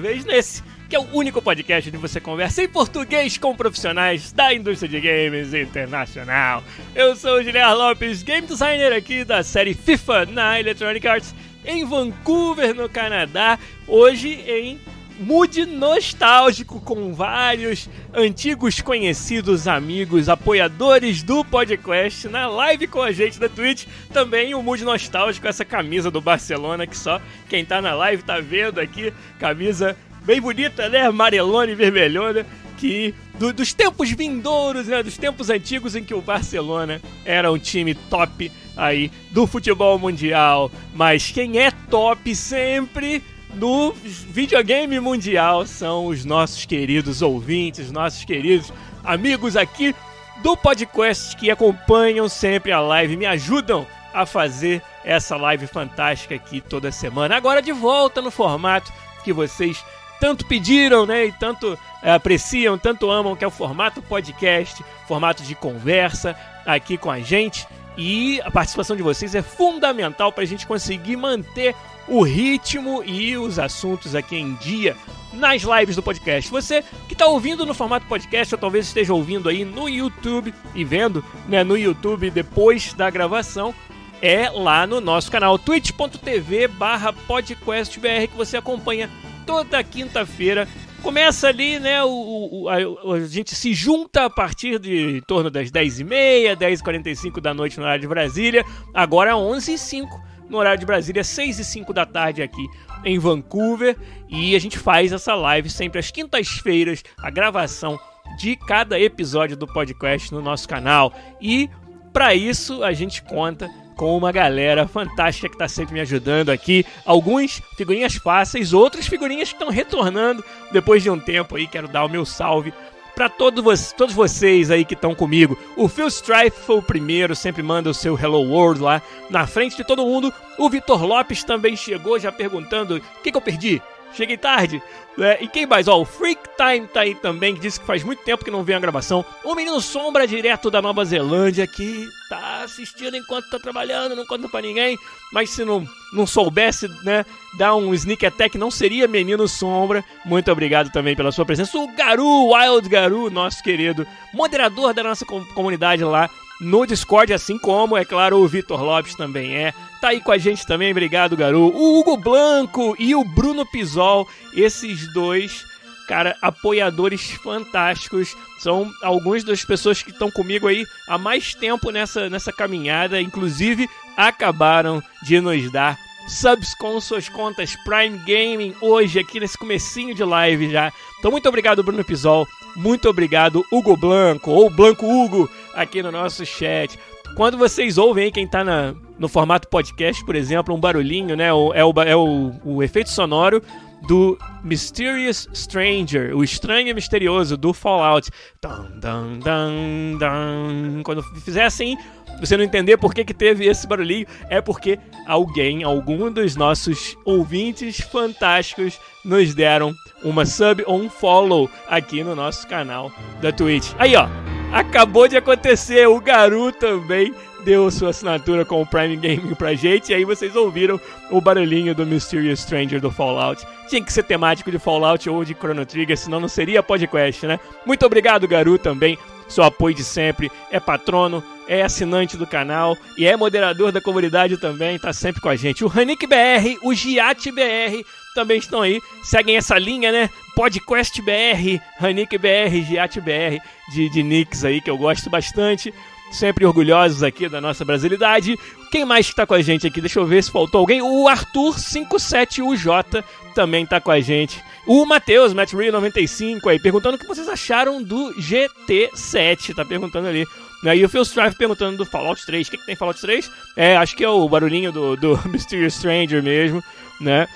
Vez nesse que é o único podcast onde você conversa em português com profissionais da indústria de games internacional. Eu sou o Guilherme Lopes, game designer aqui da série FIFA na Electronic Arts em Vancouver, no Canadá. Hoje em mood nostálgico com vários antigos conhecidos, amigos, apoiadores do podcast na live com a gente da Twitch. Também o mood nostálgico, essa camisa do Barcelona que só quem tá na live tá vendo aqui. Camisa bem bonita, né? Amarelona e vermelhona. Que do, dos tempos vindouros, né? Dos tempos antigos em que o Barcelona era um time top aí do futebol mundial. Mas quem é top sempre no videogame mundial são os nossos queridos ouvintes, nossos queridos amigos aqui do podcast que acompanham sempre a live, me ajudam a fazer essa live fantástica aqui toda semana. Agora de volta no formato que vocês tanto pediram, né, e tanto é, apreciam, tanto amam, que é o formato podcast, formato de conversa aqui com a gente. E a participação de vocês é fundamental para a gente conseguir manter o ritmo e os assuntos aqui em dia nas lives do podcast. Você que está ouvindo no formato podcast ou talvez esteja ouvindo aí no YouTube e vendo né, no YouTube depois da gravação, é lá no nosso canal twitch.tv barra podcastbr que você acompanha toda quinta-feira Começa ali, né? O, o a, a, gente se junta a partir de em torno das 10h30, 10h45 da noite no horário de Brasília. Agora 11h05 no horário de Brasília, 6 h 05 da tarde aqui em Vancouver. E a gente faz essa live sempre às quintas-feiras, a gravação de cada episódio do podcast no nosso canal. E para isso a gente conta com uma galera fantástica que está sempre me ajudando aqui. Alguns figurinhas fáceis, outros figurinhas que estão retornando depois de um tempo aí. Quero dar o meu salve para todos, todos vocês aí que estão comigo. O Phil Strife foi o primeiro, sempre manda o seu Hello World lá na frente de todo mundo. O Vitor Lopes também chegou já perguntando: o que, que eu perdi? Cheguei tarde. É, e quem mais? Ó, o Freak Time tá aí também, que disse que faz muito tempo que não vem a gravação. O Menino Sombra, direto da Nova Zelândia, que tá assistindo enquanto tá trabalhando, não conta pra ninguém. Mas se não, não soubesse, né, dar um sneak attack, não seria Menino Sombra. Muito obrigado também pela sua presença. O Garu, Wild Garu, nosso querido moderador da nossa comunidade lá no Discord, assim como, é claro, o Vitor Lopes também é. Tá aí com a gente também, obrigado, Garu. O Hugo Blanco e o Bruno Pisol, esses dois, cara, apoiadores fantásticos. São algumas das pessoas que estão comigo aí há mais tempo nessa, nessa caminhada, inclusive acabaram de nos dar subs com suas contas Prime Gaming hoje aqui nesse comecinho de live já. Então muito obrigado Bruno Pisol, muito obrigado Hugo Blanco ou Blanco Hugo aqui no nosso chat. Quando vocês ouvem aí, quem tá na, no formato podcast, por exemplo, um barulhinho, né? O, é, o, é o, o efeito sonoro do Mysterious Stranger, o estranho e misterioso do Fallout. Dun, dun, dun, dun. Quando fizer assim, você não entender por que, que teve esse barulhinho, é porque alguém, algum dos nossos ouvintes fantásticos, nos deram uma sub ou um follow aqui no nosso canal da Twitch. Aí, ó, acabou de acontecer, o Garu também deu sua assinatura com o Prime Gaming pra gente, e aí vocês ouviram o barulhinho do Mysterious Stranger do Fallout. Tinha que ser temático de Fallout ou de Chrono Trigger, senão não seria podcast, né? Muito obrigado, Garu, também seu apoio de sempre, é patrono, é assinante do canal e é moderador da comunidade também, tá sempre com a gente. O Hanik BR, o Giat BR também estão aí, seguem essa linha, né? Podcast BR, Hanik BR, Giat BR, de, de nicks aí que eu gosto bastante. Sempre orgulhosos aqui da nossa brasilidade. Quem mais está com a gente aqui? Deixa eu ver se faltou alguém. O Arthur57UJ também está com a gente. O Matheus, Matt Real 95 aí, perguntando o que vocês acharam do GT7. Tá perguntando ali. E o Phil Strife perguntando do Fallout 3. O que, que tem Fallout 3? É, acho que é o barulhinho do, do Mysterious Stranger mesmo, né?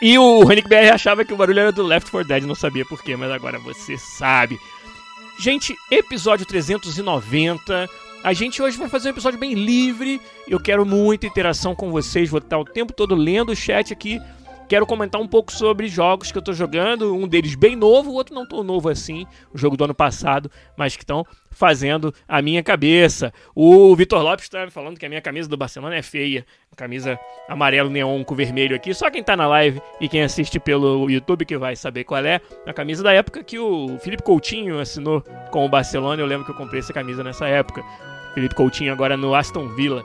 E o Renick BR achava que o barulho era do Left 4 Dead, não sabia porquê, mas agora você sabe. Gente, episódio 390. A gente hoje vai fazer um episódio bem livre. Eu quero muita interação com vocês. Vou estar o tempo todo lendo o chat aqui. Quero comentar um pouco sobre jogos que eu estou jogando, um deles bem novo, o outro não tão novo assim, o jogo do ano passado, mas que estão fazendo a minha cabeça. O Vitor Lopes está falando que a minha camisa do Barcelona é feia, camisa amarelo neon com vermelho aqui. Só quem está na live e quem assiste pelo YouTube que vai saber qual é. A camisa da época que o Felipe Coutinho assinou com o Barcelona, eu lembro que eu comprei essa camisa nessa época. Felipe Coutinho agora no Aston Villa.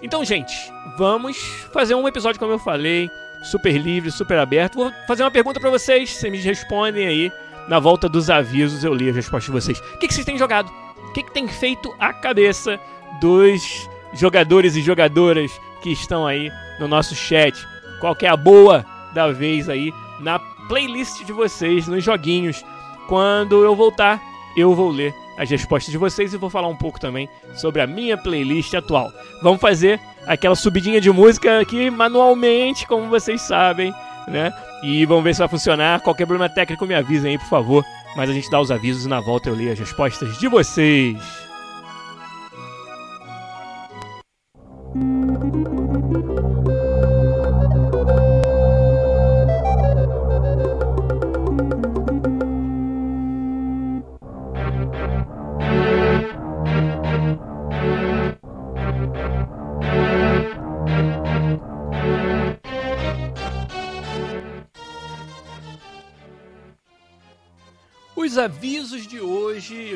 Então, gente, vamos fazer um episódio como eu falei super livre, super aberto. Vou fazer uma pergunta para vocês, vocês me respondem aí. Na volta dos avisos eu li a resposta de vocês. O que, que vocês têm jogado? O que, que tem feito a cabeça dos jogadores e jogadoras que estão aí no nosso chat? Qual que é a boa da vez aí na playlist de vocês, nos joguinhos? Quando eu voltar, eu vou ler as respostas de vocês e vou falar um pouco também sobre a minha playlist atual. Vamos fazer aquela subidinha de música aqui manualmente, como vocês sabem, né? E vamos ver se vai funcionar. Qualquer problema técnico me avisem aí, por favor. Mas a gente dá os avisos e na volta eu leio as respostas de vocês. Os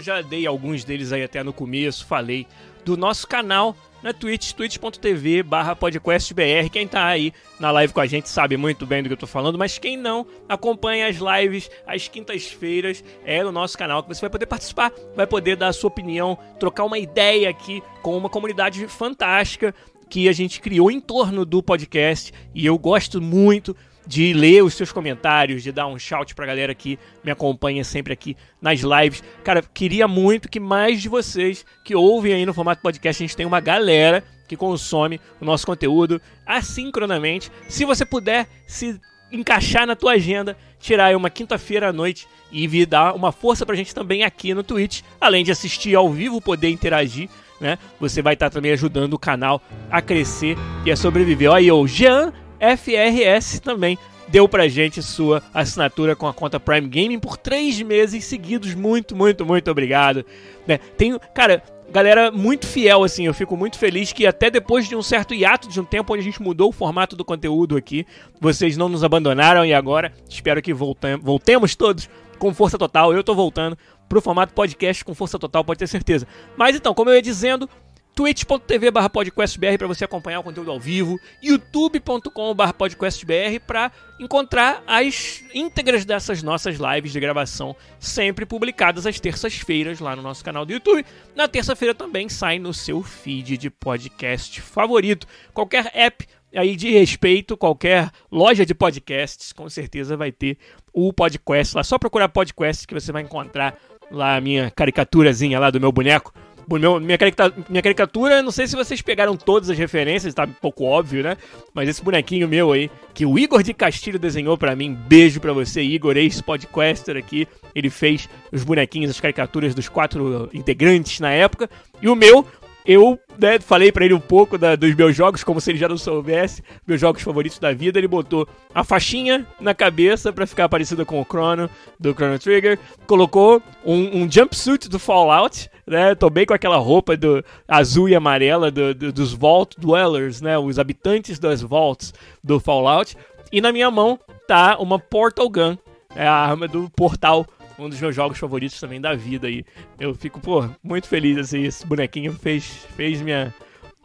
já dei alguns deles aí até no começo, falei do nosso canal na Twitch, twitch.tv barra podcastbr. Quem tá aí na live com a gente sabe muito bem do que eu tô falando, mas quem não, acompanha as lives às quintas-feiras, é no nosso canal que você vai poder participar, vai poder dar a sua opinião, trocar uma ideia aqui com uma comunidade fantástica que a gente criou em torno do podcast e eu gosto muito de ler os seus comentários, de dar um shout pra galera que me acompanha sempre aqui nas lives. Cara, queria muito que mais de vocês que ouvem aí no formato podcast, a gente tem uma galera que consome o nosso conteúdo assincronamente. Se você puder se encaixar na tua agenda, tirar aí uma quinta-feira à noite e vir dar uma força pra gente também aqui no Twitch, além de assistir ao vivo, poder interagir, né? Você vai estar também ajudando o canal a crescer e a sobreviver. Olha aí, o Jean FRS também deu pra gente sua assinatura com a conta Prime Gaming por três meses seguidos. Muito, muito, muito obrigado. Né? Tenho, cara, galera muito fiel, assim. Eu fico muito feliz que até depois de um certo hiato, de um tempo onde a gente mudou o formato do conteúdo aqui, vocês não nos abandonaram e agora espero que voltem, voltemos todos com força total. Eu tô voltando pro formato podcast com força total, pode ter certeza. Mas então, como eu ia dizendo, twitch.tv barra podcastbr para você acompanhar o conteúdo ao vivo, youtube.com barra podcastbr para encontrar as íntegras dessas nossas lives de gravação, sempre publicadas às terças-feiras lá no nosso canal do YouTube. Na terça-feira também sai no seu feed de podcast favorito. Qualquer app aí de respeito, qualquer loja de podcasts, com certeza vai ter o podcast lá. Só procurar podcast que você vai encontrar lá a minha caricaturazinha lá do meu boneco meu, minha, caricatura, minha caricatura, não sei se vocês pegaram todas as referências, tá um pouco óbvio, né? Mas esse bonequinho meu aí, que o Igor de Castilho desenhou para mim, beijo para você, Igor, ex-podcaster aqui. Ele fez os bonequinhos, as caricaturas dos quatro integrantes na época. E o meu, eu né, falei para ele um pouco da, dos meus jogos, como se ele já não soubesse, meus jogos favoritos da vida. Ele botou a faixinha na cabeça para ficar parecido com o Chrono, do Chrono Trigger. Colocou um, um jumpsuit do Fallout, né? Tô bem com aquela roupa do azul e amarela do, do, dos Vault Dwellers, né? Os habitantes das Vaults do Fallout. E na minha mão tá uma Portal Gun, é a arma do portal um dos meus jogos favoritos também da vida aí. Eu fico, pô, muito feliz assim, esse bonequinho fez fez minha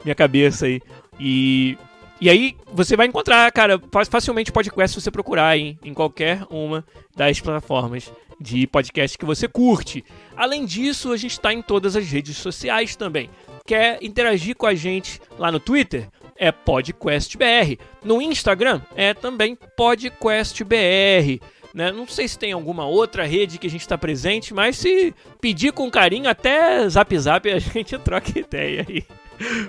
minha cabeça aí. E e aí você vai encontrar, cara, facilmente podcast se você procurar hein, em qualquer uma das plataformas de podcast que você curte. Além disso, a gente está em todas as redes sociais também. Quer interagir com a gente lá no Twitter? É PodQuestBR. No Instagram é também PodQuestBR. Né? Não sei se tem alguma outra rede que a gente está presente, mas se pedir com carinho, até zap zap a gente troca ideia aí.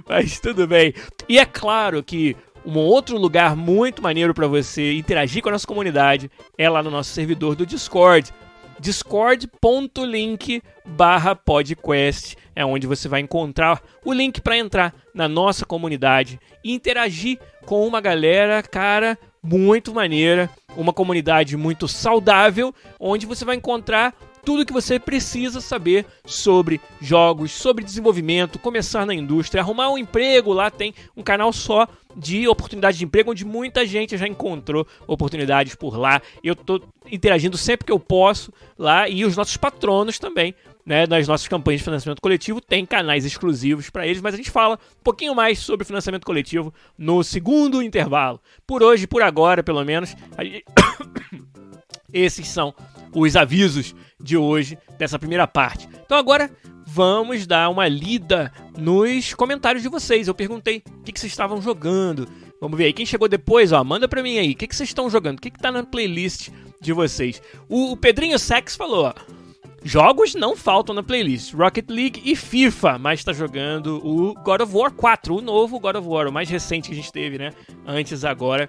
Mas tudo bem. E é claro que um outro lugar muito maneiro para você interagir com a nossa comunidade é lá no nosso servidor do Discord discord.link barra podcast é onde você vai encontrar o link para entrar na nossa comunidade e interagir com uma galera, cara, muito maneira, uma comunidade muito saudável, onde você vai encontrar tudo que você precisa saber sobre jogos, sobre desenvolvimento, começar na indústria, arrumar um emprego. Lá tem um canal só de oportunidade de emprego, onde muita gente já encontrou oportunidades por lá. Eu estou interagindo sempre que eu posso lá e os nossos patronos também. Né, nas nossas campanhas de financiamento coletivo, tem canais exclusivos para eles, mas a gente fala um pouquinho mais sobre financiamento coletivo no segundo intervalo. Por hoje, por agora, pelo menos, gente... esses são os avisos de hoje, dessa primeira parte. Então agora vamos dar uma lida nos comentários de vocês. Eu perguntei o que, que vocês estavam jogando. Vamos ver aí. Quem chegou depois, ó, manda pra mim aí. O que, que vocês estão jogando? O que, que tá na playlist de vocês? O, o Pedrinho Sex falou, ó. Jogos não faltam na playlist, Rocket League e FIFA, mas está jogando o God of War 4, o novo God of War, o mais recente que a gente teve, né? Antes agora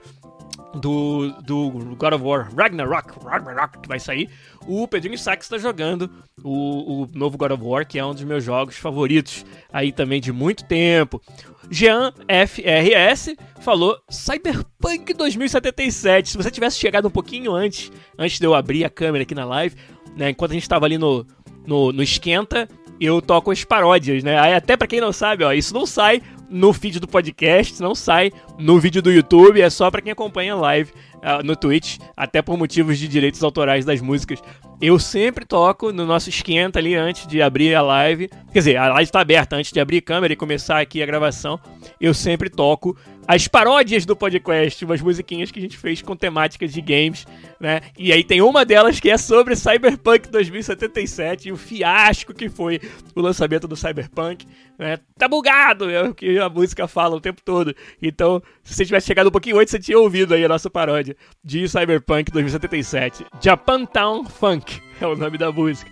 do, do God of War Ragnarok, Ragnarok, que vai sair, o Pedrinho Sachs está jogando o, o novo God of War, que é um dos meus jogos favoritos aí também de muito tempo. Jean FRS falou Cyberpunk 2077. Se você tivesse chegado um pouquinho antes, antes de eu abrir a câmera aqui na live, né, enquanto a gente estava ali no, no, no esquenta, eu toco as paródias, né? Aí até para quem não sabe, ó, isso não sai no feed do podcast, não sai no vídeo do YouTube, é só para quem acompanha live uh, no Twitch, até por motivos de direitos autorais das músicas. Eu sempre toco no nosso esquenta ali antes de abrir a live. Quer dizer, a live está aberta antes de abrir a câmera e começar aqui a gravação. Eu sempre toco as paródias do podcast, umas musiquinhas que a gente fez com temáticas de games, né? E aí tem uma delas que é sobre Cyberpunk 2077 e o fiasco que foi o lançamento do Cyberpunk, né? Tá bugado, é o que a música fala o tempo todo. Então, se você tivesse chegado um pouquinho antes, você tinha ouvido aí a nossa paródia de Cyberpunk 2077. Japantown Funk é o nome da música.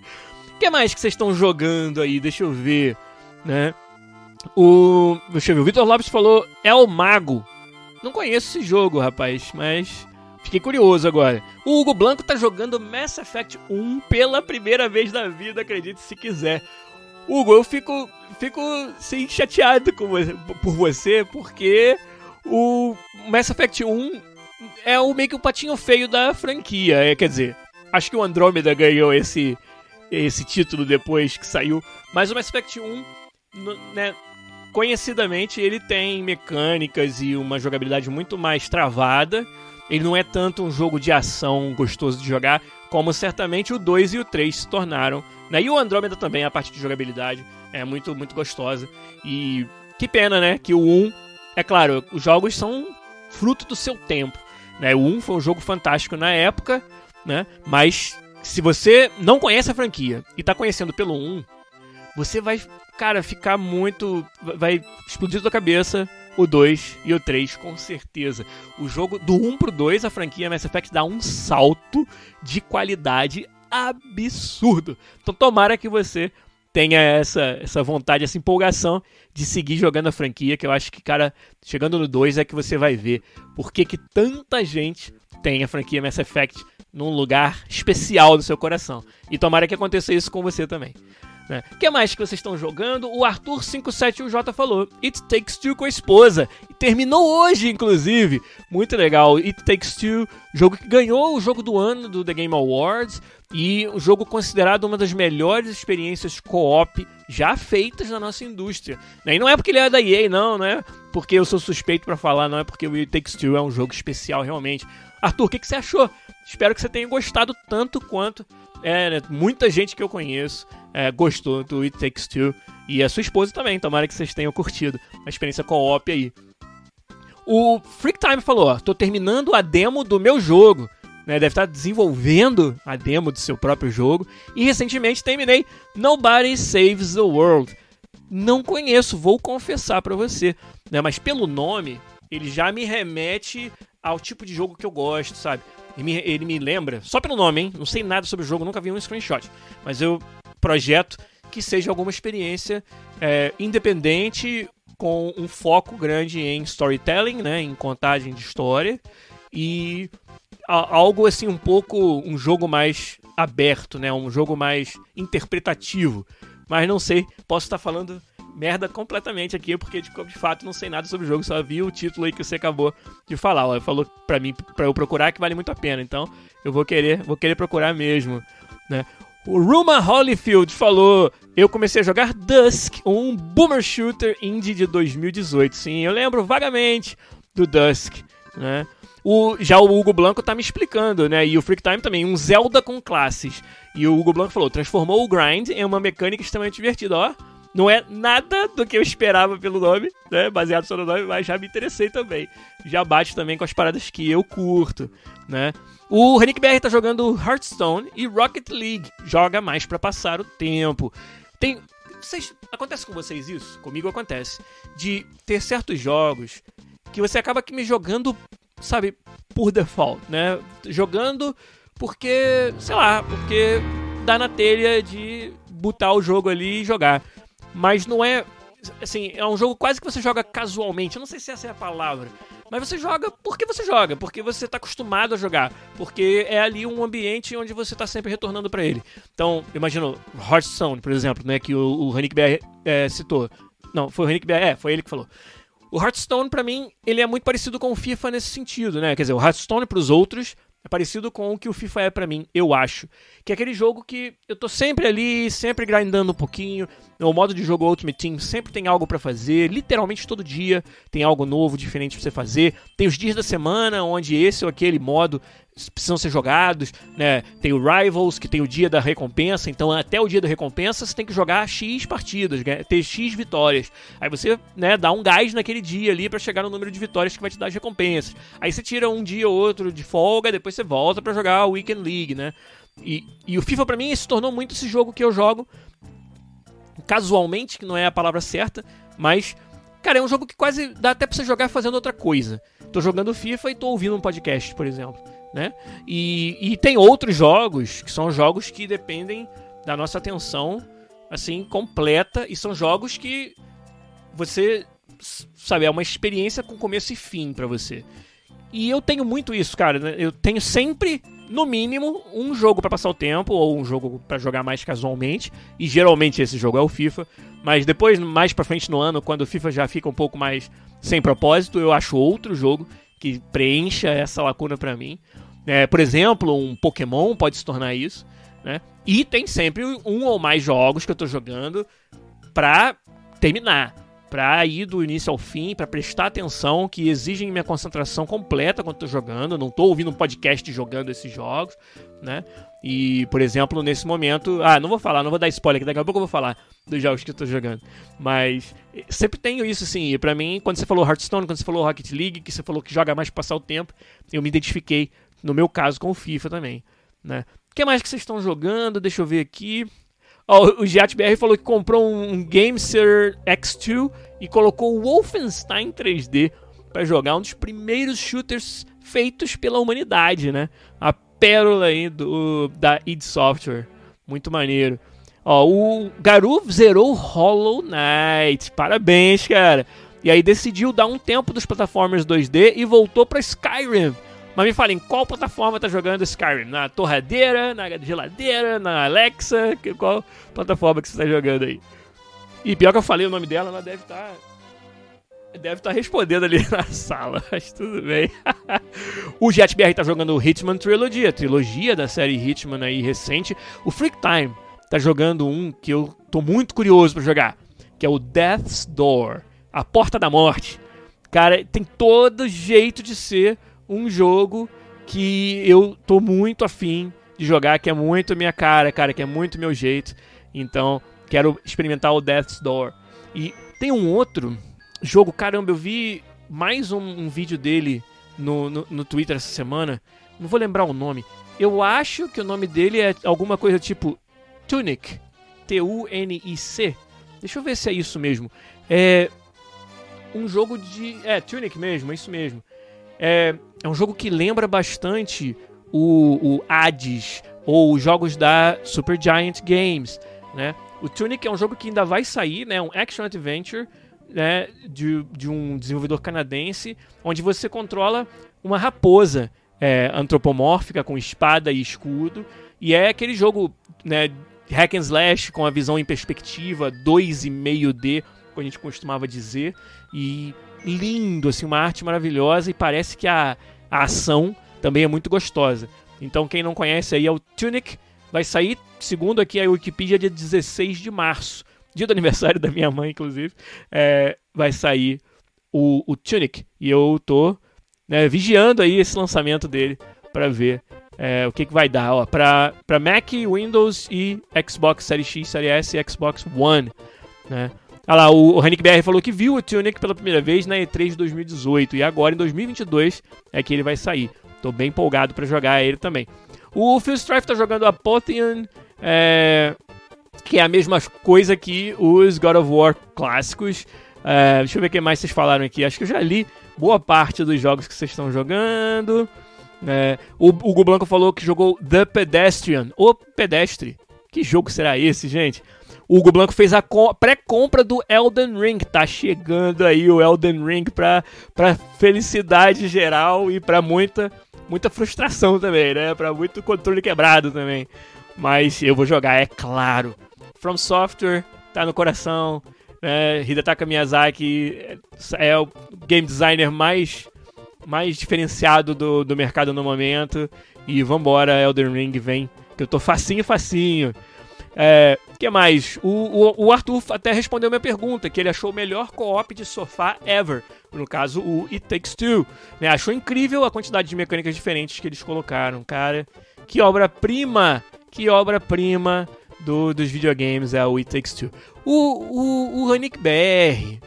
O que mais que vocês estão jogando aí? Deixa eu ver, né? O. Deixa eu ver, o Vitor Lopes falou É o Mago. Não conheço esse jogo, rapaz, mas. Fiquei curioso agora. O Hugo Blanco tá jogando Mass Effect 1 pela primeira vez na vida, acredite se quiser. Hugo, eu fico, fico sim, chateado com por você, porque o Mass Effect 1 é o meio que o patinho feio da franquia. É, quer dizer, acho que o Andromeda ganhou esse, esse título depois que saiu, mas o Mass Effect 1 né, conhecidamente ele tem mecânicas e uma jogabilidade muito mais travada. Ele não é tanto um jogo de ação gostoso de jogar, como certamente o 2 e o 3 se tornaram. Né? E o Andromeda também, a parte de jogabilidade, é muito, muito gostosa. E que pena, né? Que o 1, é claro, os jogos são fruto do seu tempo. Né? O 1 foi um jogo fantástico na época, né? Mas se você não conhece a franquia e está conhecendo pelo 1, você vai cara, ficar muito. Vai explodir sua cabeça o 2 e o 3, com certeza. O jogo do 1 pro 2, a franquia Mass Effect dá um salto de qualidade absurdo. Então tomara que você tenha essa, essa vontade, essa empolgação de seguir jogando a franquia, que eu acho que, cara, chegando no 2 é que você vai ver por que, que tanta gente tem a franquia Mass Effect num lugar especial do seu coração. E tomara que aconteça isso com você também. Né? O que mais que vocês estão jogando? O Arthur571J falou It Takes Two com a esposa. E terminou hoje, inclusive. Muito legal. It Takes Two, jogo que ganhou o jogo do ano do The Game Awards. E o um jogo considerado uma das melhores experiências co-op já feitas na nossa indústria. Né? E não é porque ele é da EA, não, não é porque eu sou suspeito para falar, não é porque o It Takes Two é um jogo especial realmente. Arthur, o que, que você achou? Espero que você tenha gostado tanto quanto é, né, muita gente que eu conheço é, gostou do It Takes Two. E a sua esposa também, tomara que vocês tenham curtido a experiência co-op aí. O Freak Time falou: ó, tô terminando a demo do meu jogo. né, deve estar desenvolvendo a demo do seu próprio jogo. E recentemente terminei Nobody Saves the World. Não conheço, vou confessar para você, né, mas pelo nome ele já me remete ao tipo de jogo que eu gosto, sabe? Ele me, ele me lembra, só pelo nome, hein? Não sei nada sobre o jogo, nunca vi um screenshot. Mas eu projeto que seja alguma experiência é, independente com um foco grande em storytelling, né, em contagem de história e a, algo assim um pouco um jogo mais aberto, né, um jogo mais interpretativo. Mas não sei, posso estar falando merda completamente aqui, porque de, de, fato não sei nada sobre o jogo, só vi o título aí que você acabou de falar. Ó, falou pra mim, pra eu procurar, que vale muito a pena. Então eu vou querer, vou querer procurar mesmo, né? O Ruma Holyfield falou: Eu comecei a jogar Dusk, um boomer shooter indie de 2018. Sim, eu lembro vagamente do Dusk, né? O, já o Hugo Blanco tá me explicando, né? E o Freak Time também, um Zelda com classes. E o Hugo Blanco falou: transformou o grind em uma mecânica extremamente divertida, ó. Não é nada do que eu esperava pelo nome, né? Baseado só no nome, mas já me interessei também. Já bate também com as paradas que eu curto, né? O Renick BR tá jogando Hearthstone e Rocket League. Joga mais para passar o tempo. Tem. Vocês, acontece com vocês isso? Comigo acontece. De ter certos jogos que você acaba que me jogando, sabe, por default, né? Jogando porque, sei lá, porque dá na telha de botar o jogo ali e jogar mas não é. Assim, é um jogo quase que você joga casualmente. Eu não sei se essa é a palavra. Mas você joga porque você joga, porque você está acostumado a jogar, porque é ali um ambiente onde você está sempre retornando para ele. Então, imagina Hearthstone, por exemplo, né, que o, o BR é, citou. Não, foi o é, foi ele que falou. O Hearthstone, para mim, ele é muito parecido com o FIFA nesse sentido, né? Quer dizer, o Hearthstone para os outros é parecido com o que o FIFA é para mim, eu acho. Que é aquele jogo que eu tô sempre ali, sempre grindando um pouquinho. O modo de jogo Ultimate Team sempre tem algo para fazer, literalmente todo dia tem algo novo, diferente pra você fazer. Tem os dias da semana onde esse ou aquele modo precisam ser jogados, né? Tem o Rivals, que tem o dia da recompensa, então até o dia da recompensa você tem que jogar X partidas, ter X vitórias. Aí você, né, dá um gás naquele dia ali para chegar no número de vitórias que vai te dar as recompensas. Aí você tira um dia ou outro de folga, depois você volta para jogar a Weekend League, né? E, e o FIFA para mim se tornou muito esse jogo que eu jogo casualmente, que não é a palavra certa, mas cara, é um jogo que quase dá até pra você jogar fazendo outra coisa. Tô jogando FIFA e tô ouvindo um podcast, por exemplo né? E, e tem outros jogos que são jogos que dependem da nossa atenção assim completa e são jogos que você sabe é uma experiência com começo e fim para você. E eu tenho muito isso, cara. Né? Eu tenho sempre, no mínimo, um jogo para passar o tempo ou um jogo para jogar mais casualmente. E geralmente esse jogo é o FIFA. Mas depois, mais para frente no ano, quando o FIFA já fica um pouco mais sem propósito, eu acho outro jogo que preencha essa lacuna para mim. É, por exemplo, um Pokémon pode se tornar isso, né? E tem sempre um ou mais jogos que eu tô jogando pra terminar, pra ir do início ao fim, pra prestar atenção, que exigem minha concentração completa quando tô jogando. Não tô ouvindo um podcast jogando esses jogos, né? E, por exemplo, nesse momento. Ah, não vou falar, não vou dar spoiler, que daqui a pouco eu vou falar dos jogos que eu tô jogando. Mas eh, sempre tenho isso, assim. E pra mim, quando você falou Hearthstone, quando você falou Rocket League, que você falou que joga mais pra passar o tempo, eu me identifiquei no meu caso, com o FIFA também. Né? O que mais que vocês estão jogando? Deixa eu ver aqui. Oh, o GiatBR falou que comprou um Gameser X2 e colocou o Wolfenstein 3D para jogar um dos primeiros shooters feitos pela humanidade, né? A pérola aí do, da id Software. Muito maneiro. Ó, o Garu zerou Hollow Knight. Parabéns, cara. E aí decidiu dar um tempo dos plataformas 2D e voltou para Skyrim mas me falem, qual plataforma tá jogando Skyrim? Na torradeira, na geladeira, na Alexa? Qual plataforma que você tá jogando aí? E pior que eu falei o nome dela, ela deve estar. Tá, deve estar tá respondendo ali na sala, mas tudo bem. o JetBR tá jogando o Hitman Trilogy, a trilogia da série Hitman aí recente. O Freak Time tá jogando um que eu tô muito curioso para jogar, que é o Death's Door, a Porta da Morte. Cara, tem todo jeito de ser um jogo que eu tô muito afim de jogar, que é muito minha cara, cara, que é muito meu jeito. Então, quero experimentar o Death's Door. E tem um outro jogo, caramba, eu vi mais um, um vídeo dele no, no, no, Twitter essa semana. Não vou lembrar o nome. Eu acho que o nome dele é alguma coisa tipo Tunic. T-U-N-I-C. Deixa eu ver se é isso mesmo. É um jogo de. É, Tunic mesmo, é isso mesmo. É, é um jogo que lembra bastante o, o Hades ou os jogos da Super Giant Games, né? O Tunic é um jogo que ainda vai sair, né? Um action adventure, né? De, de um desenvolvedor canadense, onde você controla uma raposa é, antropomórfica com espada e escudo. E é aquele jogo, né? Hack and slash com a visão em perspectiva, 2,5D, como a gente costumava dizer. E lindo, assim, uma arte maravilhosa e parece que a, a ação também é muito gostosa. Então quem não conhece aí é o Tunic, vai sair, segundo aqui a Wikipedia, dia 16 de março, dia do aniversário da minha mãe, inclusive, é, vai sair o, o Tunic. E eu tô né, vigiando aí esse lançamento dele para ver é, o que, que vai dar. Ó, pra Mac, Windows e Xbox Series X, Series S e Xbox One. Né? Olha lá, o, o BR falou que viu o Tunic pela primeira vez na E3 de 2018 e agora em 2022 é que ele vai sair. Tô bem empolgado para jogar ele também. O Phil Strife tá jogando Apotheon, é, que é a mesma coisa que os God of War clássicos. É, deixa eu ver o que mais vocês falaram aqui. Acho que eu já li boa parte dos jogos que vocês estão jogando. É, o Hugo Blanco falou que jogou The Pedestrian. O Pedestre. Que jogo será esse, gente? O Hugo Blanco fez a pré-compra do Elden Ring. Tá chegando aí o Elden Ring pra, pra felicidade geral e pra muita, muita frustração também, né? Pra muito controle quebrado também. Mas eu vou jogar, é claro. From Software tá no coração. Né? Hidetaka Miyazaki é o game designer mais, mais diferenciado do, do mercado no momento. E vambora, Elden Ring vem. Que eu tô facinho, facinho. É, que mais? O, o, o, Arthur até respondeu minha pergunta, que ele achou o melhor co-op de sofá ever. No caso, o It Takes Two. Né? Achou incrível a quantidade de mecânicas diferentes que eles colocaram, cara. Que obra-prima! Que obra-prima do, dos videogames é o It Takes Two. O, o, o Hanik BR,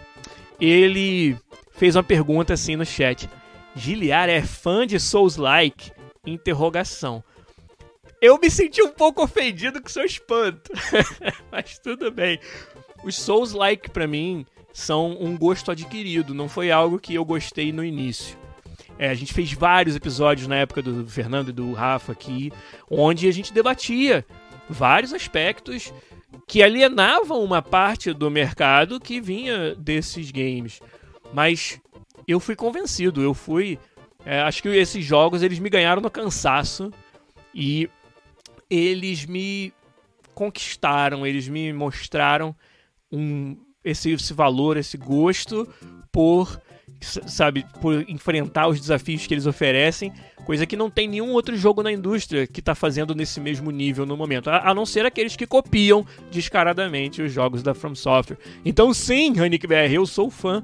ele fez uma pergunta assim no chat. Giliar é fã de Souls-like? Interrogação. Eu me senti um pouco ofendido com seu espanto. Mas tudo bem. Os Souls-like para mim são um gosto adquirido, não foi algo que eu gostei no início. É, a gente fez vários episódios na época do Fernando e do Rafa aqui, onde a gente debatia vários aspectos que alienavam uma parte do mercado que vinha desses games. Mas eu fui convencido, eu fui. É, acho que esses jogos eles me ganharam no cansaço e eles me conquistaram, eles me mostraram um, esse, esse valor, esse gosto por, sabe, por enfrentar os desafios que eles oferecem, coisa que não tem nenhum outro jogo na indústria que está fazendo nesse mesmo nível no momento, a, não ser aqueles que copiam descaradamente os jogos da From Software. Então, sim, Hanik BR, eu sou fã,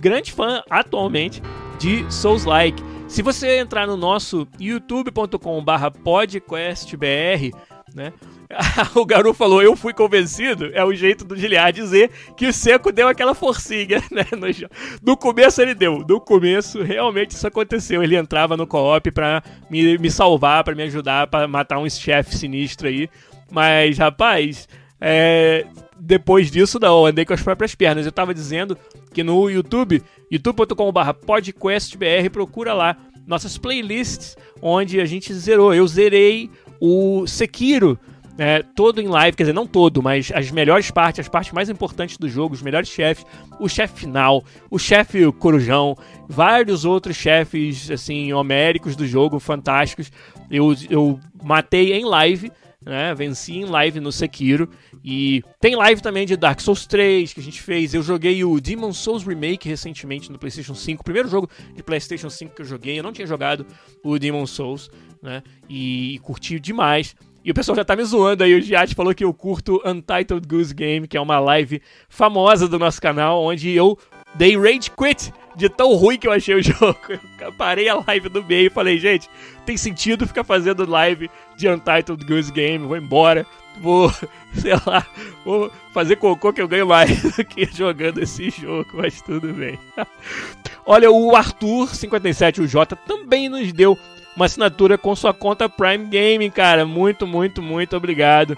grande fã atualmente de Souls-like. Se você entrar no nosso youtube.com/barra podcastbr, né? o garoto falou, eu fui convencido, é o jeito do Giliard dizer que o Seco deu aquela forcinha, né? No, no, começo ele deu, no começo realmente isso aconteceu. Ele entrava no co-op pra me, me salvar, para me ajudar, para matar um chefe sinistro aí. Mas, rapaz, é, depois disso, não, andei com as próprias pernas. Eu tava dizendo que no YouTube, youtube.com.br podcastbr, procura lá nossas playlists, onde a gente zerou. Eu zerei o Sekiro, é, todo em live, quer dizer, não todo, mas as melhores partes, as partes mais importantes do jogo, os melhores chefes, o chefe final, o chefe corujão, vários outros chefes, assim, homéricos do jogo, fantásticos. Eu, eu matei em live né? Venci em live no Sekiro. E tem live também de Dark Souls 3 que a gente fez. Eu joguei o Demon Souls Remake recentemente no PlayStation 5. O primeiro jogo de PlayStation 5 que eu joguei. Eu não tinha jogado o Demon Souls, né? E, e curti demais. E o pessoal já tá me zoando aí. O Giat falou que eu curto Untitled Goose Game, que é uma live famosa do nosso canal, onde eu dei Rage Quit de tão ruim que eu achei o jogo. Eu parei a live no meio e falei, gente, tem sentido ficar fazendo live de Untitled Goose Game, vou embora, vou, sei lá, vou fazer cocô que eu ganho mais do que jogando esse jogo, mas tudo bem. Olha, o Arthur57, o J, também nos deu uma assinatura com sua conta Prime Gaming, cara. Muito, muito, muito obrigado.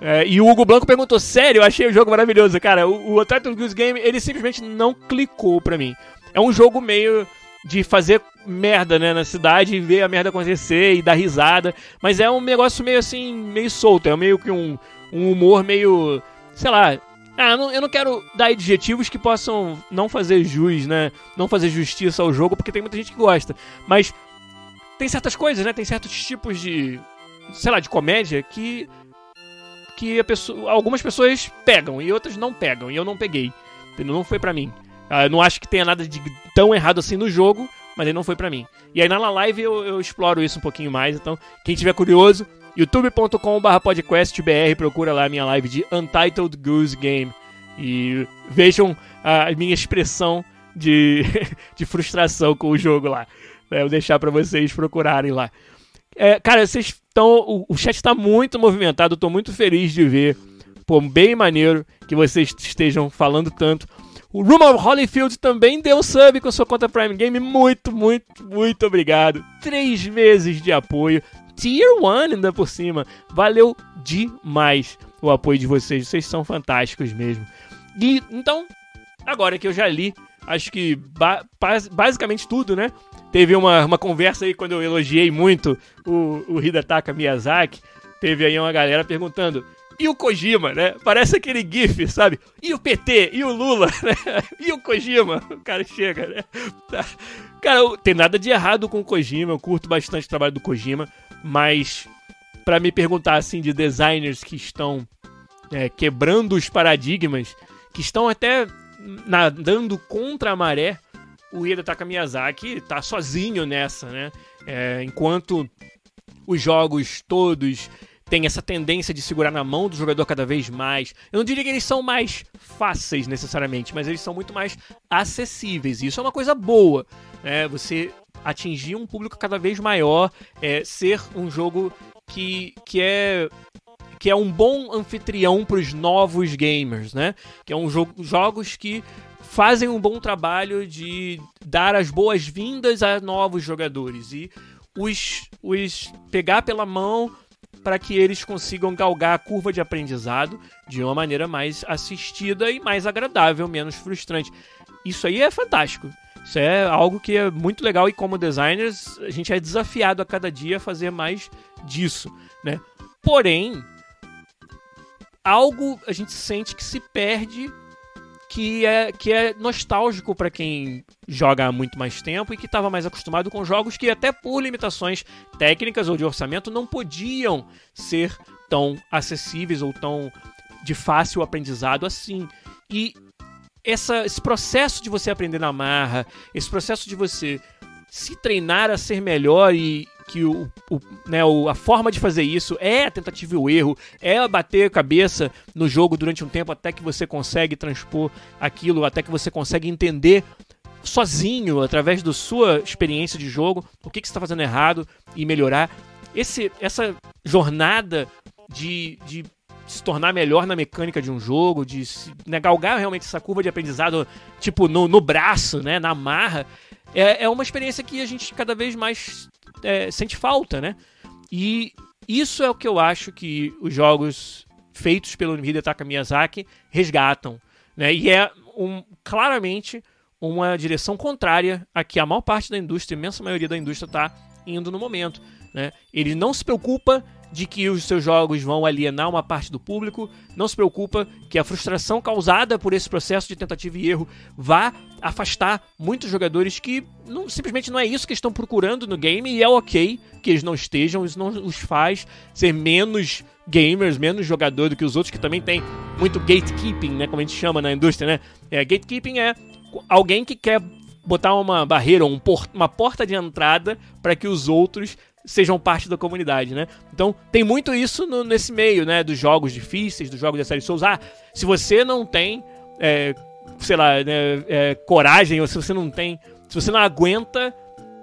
É, e o Hugo Blanco perguntou, sério, eu achei o jogo maravilhoso. Cara, o, o Untitled Goose Game, ele simplesmente não clicou pra mim. É um jogo meio de fazer merda, né, na cidade e ver a merda acontecer e dar risada. Mas é um negócio meio assim, meio solto. É meio que um, um humor meio, sei lá... Ah, eu não, eu não quero dar adjetivos que possam não fazer jus, né? Não fazer justiça ao jogo, porque tem muita gente que gosta. Mas tem certas coisas, né? Tem certos tipos de, sei lá, de comédia que que pessoa, algumas pessoas pegam e outras não pegam. E eu não peguei. Não foi para mim. Ah, eu não acho que tenha nada de tão errado assim no jogo, mas ele não foi para mim. E aí na live eu, eu, exploro isso um pouquinho mais. Então, quem tiver curioso, youtube.com.br podcastbr, procura lá a minha live de Untitled Goose Game. E vejam a minha expressão de, de frustração com o jogo lá. Eu vou deixar para vocês procurarem lá. É, cara, vocês estão. O, o, chat está muito movimentado, eu tô muito feliz de ver. Pô, bem maneiro que vocês estejam falando tanto. O Room of Holyfield também deu sub com sua conta Prime Game. Muito, muito, muito obrigado. Três meses de apoio. Tier 1 ainda por cima. Valeu demais o apoio de vocês. Vocês são fantásticos mesmo. E então, agora que eu já li, acho que ba basicamente tudo, né? Teve uma, uma conversa aí quando eu elogiei muito o, o Hidetaka Miyazaki. Teve aí uma galera perguntando: e o Kojima, né? Parece aquele GIF, sabe? E o PT? E o Lula? Né? E o Kojima? O cara chega, né? Tá. Cara, tem nada de errado com o Kojima, eu curto bastante o trabalho do Kojima, mas para me perguntar assim de designers que estão é, quebrando os paradigmas, que estão até nadando contra a maré, o Hidetaka Miyazaki tá sozinho nessa, né? É, enquanto os jogos todos têm essa tendência de segurar na mão do jogador cada vez mais. Eu não diria que eles são mais fáceis necessariamente, mas eles são muito mais acessíveis. E isso é uma coisa boa, né? Você atingir um público cada vez maior, é, ser um jogo que, que é que é um bom anfitrião para os novos gamers, né? Que é um jogo jogos que fazem um bom trabalho de dar as boas-vindas a novos jogadores e os, os pegar pela mão para que eles consigam galgar a curva de aprendizado de uma maneira mais assistida e mais agradável, menos frustrante. Isso aí é fantástico. Isso é algo que é muito legal e como designers a gente é desafiado a cada dia a fazer mais disso, né? Porém, algo a gente sente que se perde que é, que é nostálgico para quem joga há muito mais tempo e que estava mais acostumado com jogos que, até por limitações técnicas ou de orçamento, não podiam ser tão acessíveis ou tão de fácil aprendizado assim. E essa, esse processo de você aprender na marra, esse processo de você se treinar a ser melhor e, que o, o, né, o, a forma de fazer isso é a tentativa e o erro, é bater a cabeça no jogo durante um tempo até que você consegue transpor aquilo, até que você consegue entender sozinho, através da sua experiência de jogo, o que, que você está fazendo errado e melhorar. Esse, essa jornada de, de se tornar melhor na mecânica de um jogo, de se, né, galgar realmente essa curva de aprendizado, tipo, no, no braço, né, na marra, é, é uma experiência que a gente cada vez mais é, sente falta, né? E isso é o que eu acho que os jogos feitos pelo Hidetaka Miyazaki resgatam, né? E é um, claramente uma direção contrária a que a maior parte da indústria, a imensa maioria da indústria está indo no momento. Né? Ele não se preocupa de que os seus jogos vão alienar uma parte do público, não se preocupa que a frustração causada por esse processo de tentativa e erro vá afastar muitos jogadores que não, simplesmente não é isso que estão procurando no game e é ok que eles não estejam, isso não os faz ser menos gamers, menos jogador do que os outros que também tem muito gatekeeping, né, como a gente chama na indústria, né? É, gatekeeping é alguém que quer botar uma barreira, um por, uma porta de entrada para que os outros sejam parte da comunidade, né? Então tem muito isso no, nesse meio, né? Dos jogos difíceis, dos jogos da série Souls. Ah, se você não tem, é, sei lá, né, é, coragem, ou se você não tem, se você não aguenta,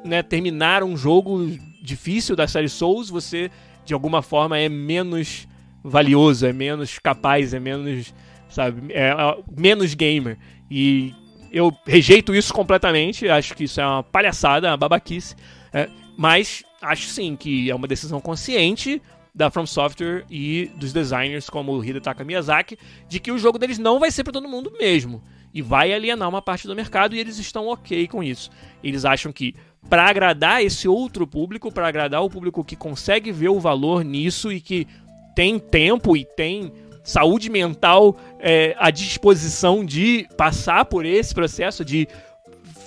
né, terminar um jogo difícil da série Souls, você de alguma forma é menos valioso, é menos capaz, é menos, sabe, é, é menos gamer. E eu rejeito isso completamente. Acho que isso é uma palhaçada, uma babaquice. É, mas acho sim que é uma decisão consciente da From Software e dos designers como Hidetaka Miyazaki de que o jogo deles não vai ser para todo mundo mesmo e vai alienar uma parte do mercado e eles estão ok com isso. Eles acham que para agradar esse outro público, para agradar o público que consegue ver o valor nisso e que tem tempo e tem saúde mental é, à disposição de passar por esse processo de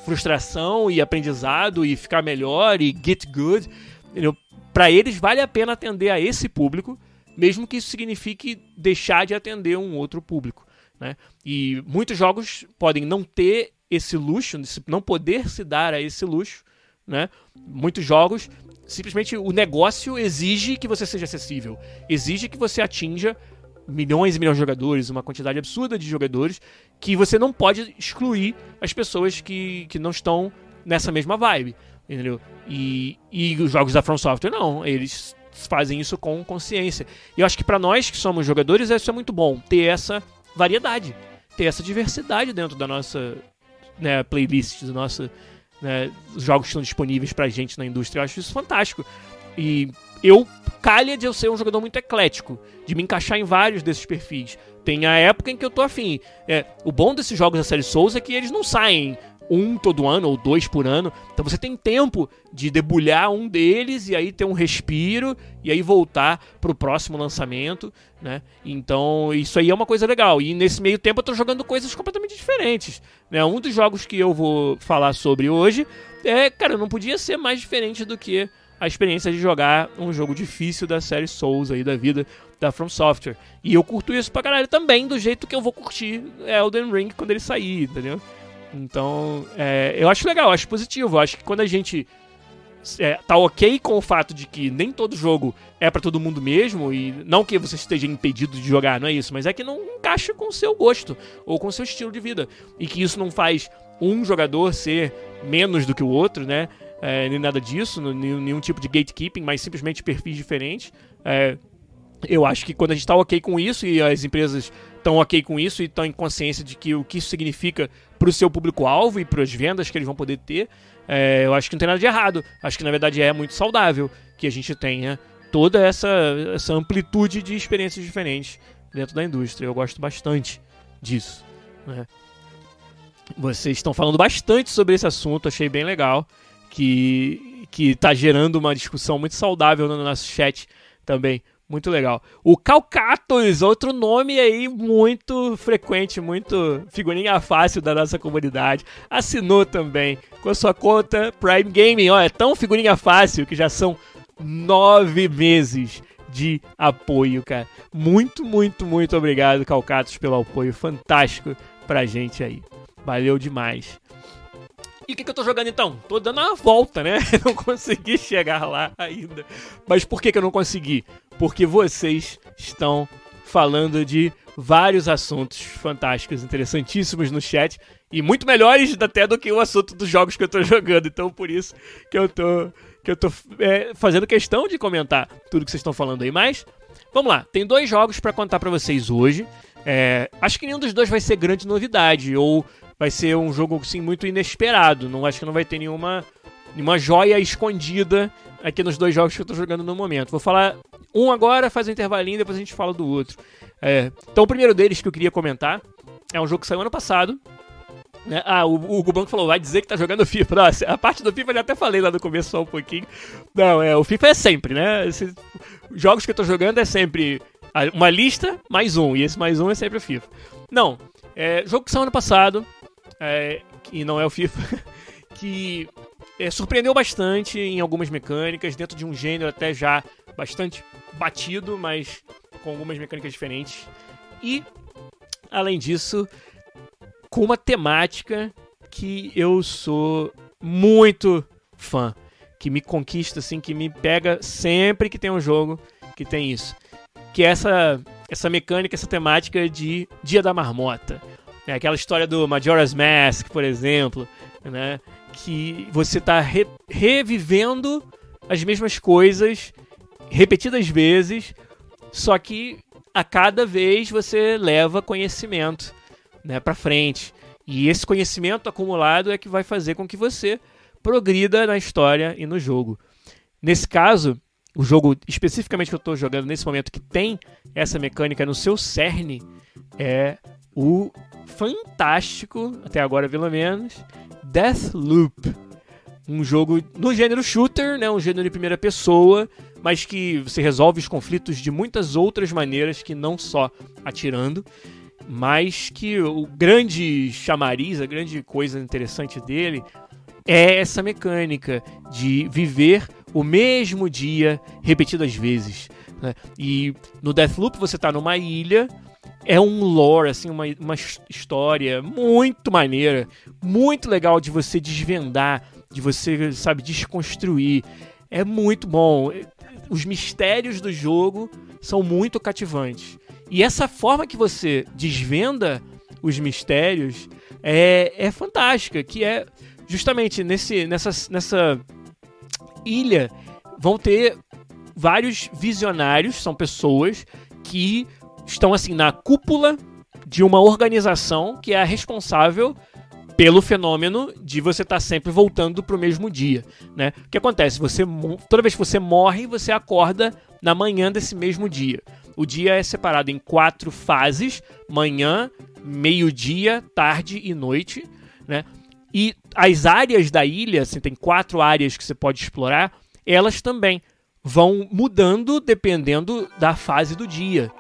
frustração e aprendizado e ficar melhor e get good, para eles vale a pena atender a esse público, mesmo que isso signifique deixar de atender um outro público. Né? E muitos jogos podem não ter esse luxo, não poder se dar a esse luxo. Né? Muitos jogos, simplesmente o negócio exige que você seja acessível, exige que você atinja milhões e milhões de jogadores, uma quantidade absurda de jogadores, que você não pode excluir as pessoas que, que não estão nessa mesma vibe, entendeu? E, e os jogos da From Software não, eles fazem isso com consciência. E eu acho que para nós que somos jogadores, isso é muito bom, ter essa variedade, ter essa diversidade dentro da nossa né, playlist, da nossa, né, os jogos que estão disponíveis pra gente na indústria. Eu acho isso fantástico. E eu calha de eu ser um jogador muito eclético, de me encaixar em vários desses perfis. Tem a época em que eu tô afim. É, o bom desses jogos da série Souls é que eles não saem um todo ano ou dois por ano. Então você tem tempo de debulhar um deles e aí ter um respiro e aí voltar para o próximo lançamento, né? Então isso aí é uma coisa legal. E nesse meio tempo eu estou jogando coisas completamente diferentes. Né? Um dos jogos que eu vou falar sobre hoje é, cara, não podia ser mais diferente do que a experiência de jogar um jogo difícil da série Souls aí da vida da From Software. E eu curto isso pra caralho também, do jeito que eu vou curtir Elden Ring quando ele sair, entendeu? Então, é, eu acho legal, eu acho positivo. Eu acho que quando a gente é, tá ok com o fato de que nem todo jogo é para todo mundo mesmo, e não que você esteja impedido de jogar, não é isso, mas é que não encaixa com o seu gosto ou com o seu estilo de vida. E que isso não faz um jogador ser menos do que o outro, né? É, nem nada disso, nenhum, nenhum, tipo de gatekeeping, mas simplesmente perfis diferentes. É, eu acho que quando a gente está ok com isso e as empresas estão ok com isso e estão em consciência de que o que isso significa para o seu público-alvo e para as vendas que eles vão poder ter, é, eu acho que não tem nada de errado. Acho que na verdade é muito saudável que a gente tenha toda essa, essa amplitude de experiências diferentes dentro da indústria. Eu gosto bastante disso. Né? Vocês estão falando bastante sobre esse assunto, achei bem legal. Que, que tá gerando uma discussão muito saudável no nosso chat também muito legal. O Calcatos, outro nome aí muito frequente, muito figurinha fácil da nossa comunidade. Assinou também com a sua conta Prime Gaming. Ó, é tão figurinha fácil que já são nove meses de apoio, cara. Muito, muito, muito obrigado, Calcatos, pelo apoio fantástico pra gente aí. Valeu demais. E o que, que, eu tô jogando então? Tô dando uma volta, né? Não consegui chegar lá ainda. Mas por que, que eu não consegui? Porque vocês estão falando de vários assuntos fantásticos, interessantíssimos no chat. E muito melhores até do que o assunto dos jogos que eu tô jogando. Então por isso que eu tô, que eu tô é, fazendo questão de comentar tudo que vocês estão falando aí. Mas vamos lá, tem dois jogos para contar para vocês hoje. É, acho que nenhum dos dois vai ser grande novidade, ou vai ser um jogo assim muito inesperado. Não acho que não vai ter nenhuma nenhuma joia escondida aqui nos dois jogos que eu tô jogando no momento. Vou falar um agora, faz um intervalinho, depois a gente fala do outro. É, então o primeiro deles que eu queria comentar é um jogo que saiu ano passado. Né? Ah, o, o Gubanco falou, vai dizer que tá jogando FIFA. Não, a parte do FIFA eu já até falei lá no começo só um pouquinho. Não, é, o FIFA é sempre, né? Esse, jogos que eu tô jogando é sempre uma lista mais um, e esse mais um é sempre o FIFA. Não, é, jogo que saiu ano passado, é, e não é o FIFA, que é, surpreendeu bastante em algumas mecânicas, dentro de um gênero até já bastante batido, mas com algumas mecânicas diferentes. E, além disso, com uma temática que eu sou muito fã, que me conquista, assim, que me pega sempre que tem um jogo que tem isso. Que é essa, essa mecânica, essa temática de Dia da Marmota é aquela história do Majora's Mask, por exemplo, né? Que você está re revivendo as mesmas coisas repetidas vezes, só que a cada vez você leva conhecimento né, para frente. E esse conhecimento acumulado é que vai fazer com que você progrida na história e no jogo. Nesse caso, o jogo especificamente que eu estou jogando nesse momento que tem essa mecânica no seu cerne é o fantástico, até agora pelo menos, Deathloop. Um jogo no gênero shooter, né, um gênero de primeira pessoa, mas que você resolve os conflitos de muitas outras maneiras que não só atirando, mas que o grande chamariz, a grande coisa interessante dele é essa mecânica de viver o mesmo dia repetidas vezes. Né? E no Deathloop você está numa ilha, é um lore, assim, uma, uma história muito maneira, muito legal de você desvendar, de você, sabe, desconstruir. É muito bom. Os mistérios do jogo são muito cativantes. E essa forma que você desvenda os mistérios é, é fantástica, que é justamente nesse, nessa, nessa ilha vão ter vários visionários, são pessoas que estão assim na cúpula de uma organização que é a responsável pelo fenômeno de você estar tá sempre voltando para o mesmo dia, né? O que acontece? Você toda vez que você morre, você acorda na manhã desse mesmo dia. O dia é separado em quatro fases: manhã, meio-dia, tarde e noite, né? E as áreas da ilha, assim, tem quatro áreas que você pode explorar, elas também vão mudando dependendo da fase do dia.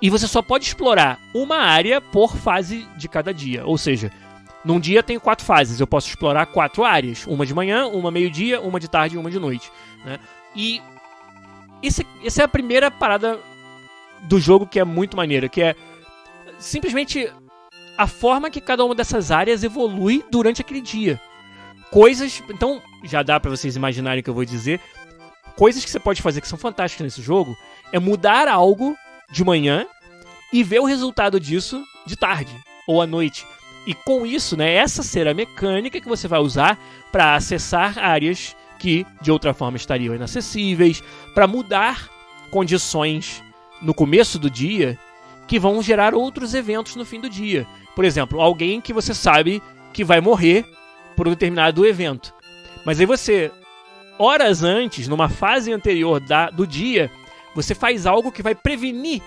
E você só pode explorar uma área por fase de cada dia. Ou seja, num dia tem quatro fases. Eu posso explorar quatro áreas: uma de manhã, uma meio-dia, uma de tarde e uma de noite. Né? E esse, essa é a primeira parada do jogo que é muito maneira, que é simplesmente a forma que cada uma dessas áreas evolui durante aquele dia. Coisas, então já dá para vocês imaginarem o que eu vou dizer. Coisas que você pode fazer que são fantásticas nesse jogo é mudar algo de manhã e ver o resultado disso de tarde ou à noite. E com isso, né, essa será a mecânica que você vai usar para acessar áreas que de outra forma estariam inacessíveis, para mudar condições no começo do dia que vão gerar outros eventos no fim do dia. Por exemplo, alguém que você sabe que vai morrer por um determinado evento. Mas aí você, horas antes, numa fase anterior da, do dia, você faz algo que vai prevenir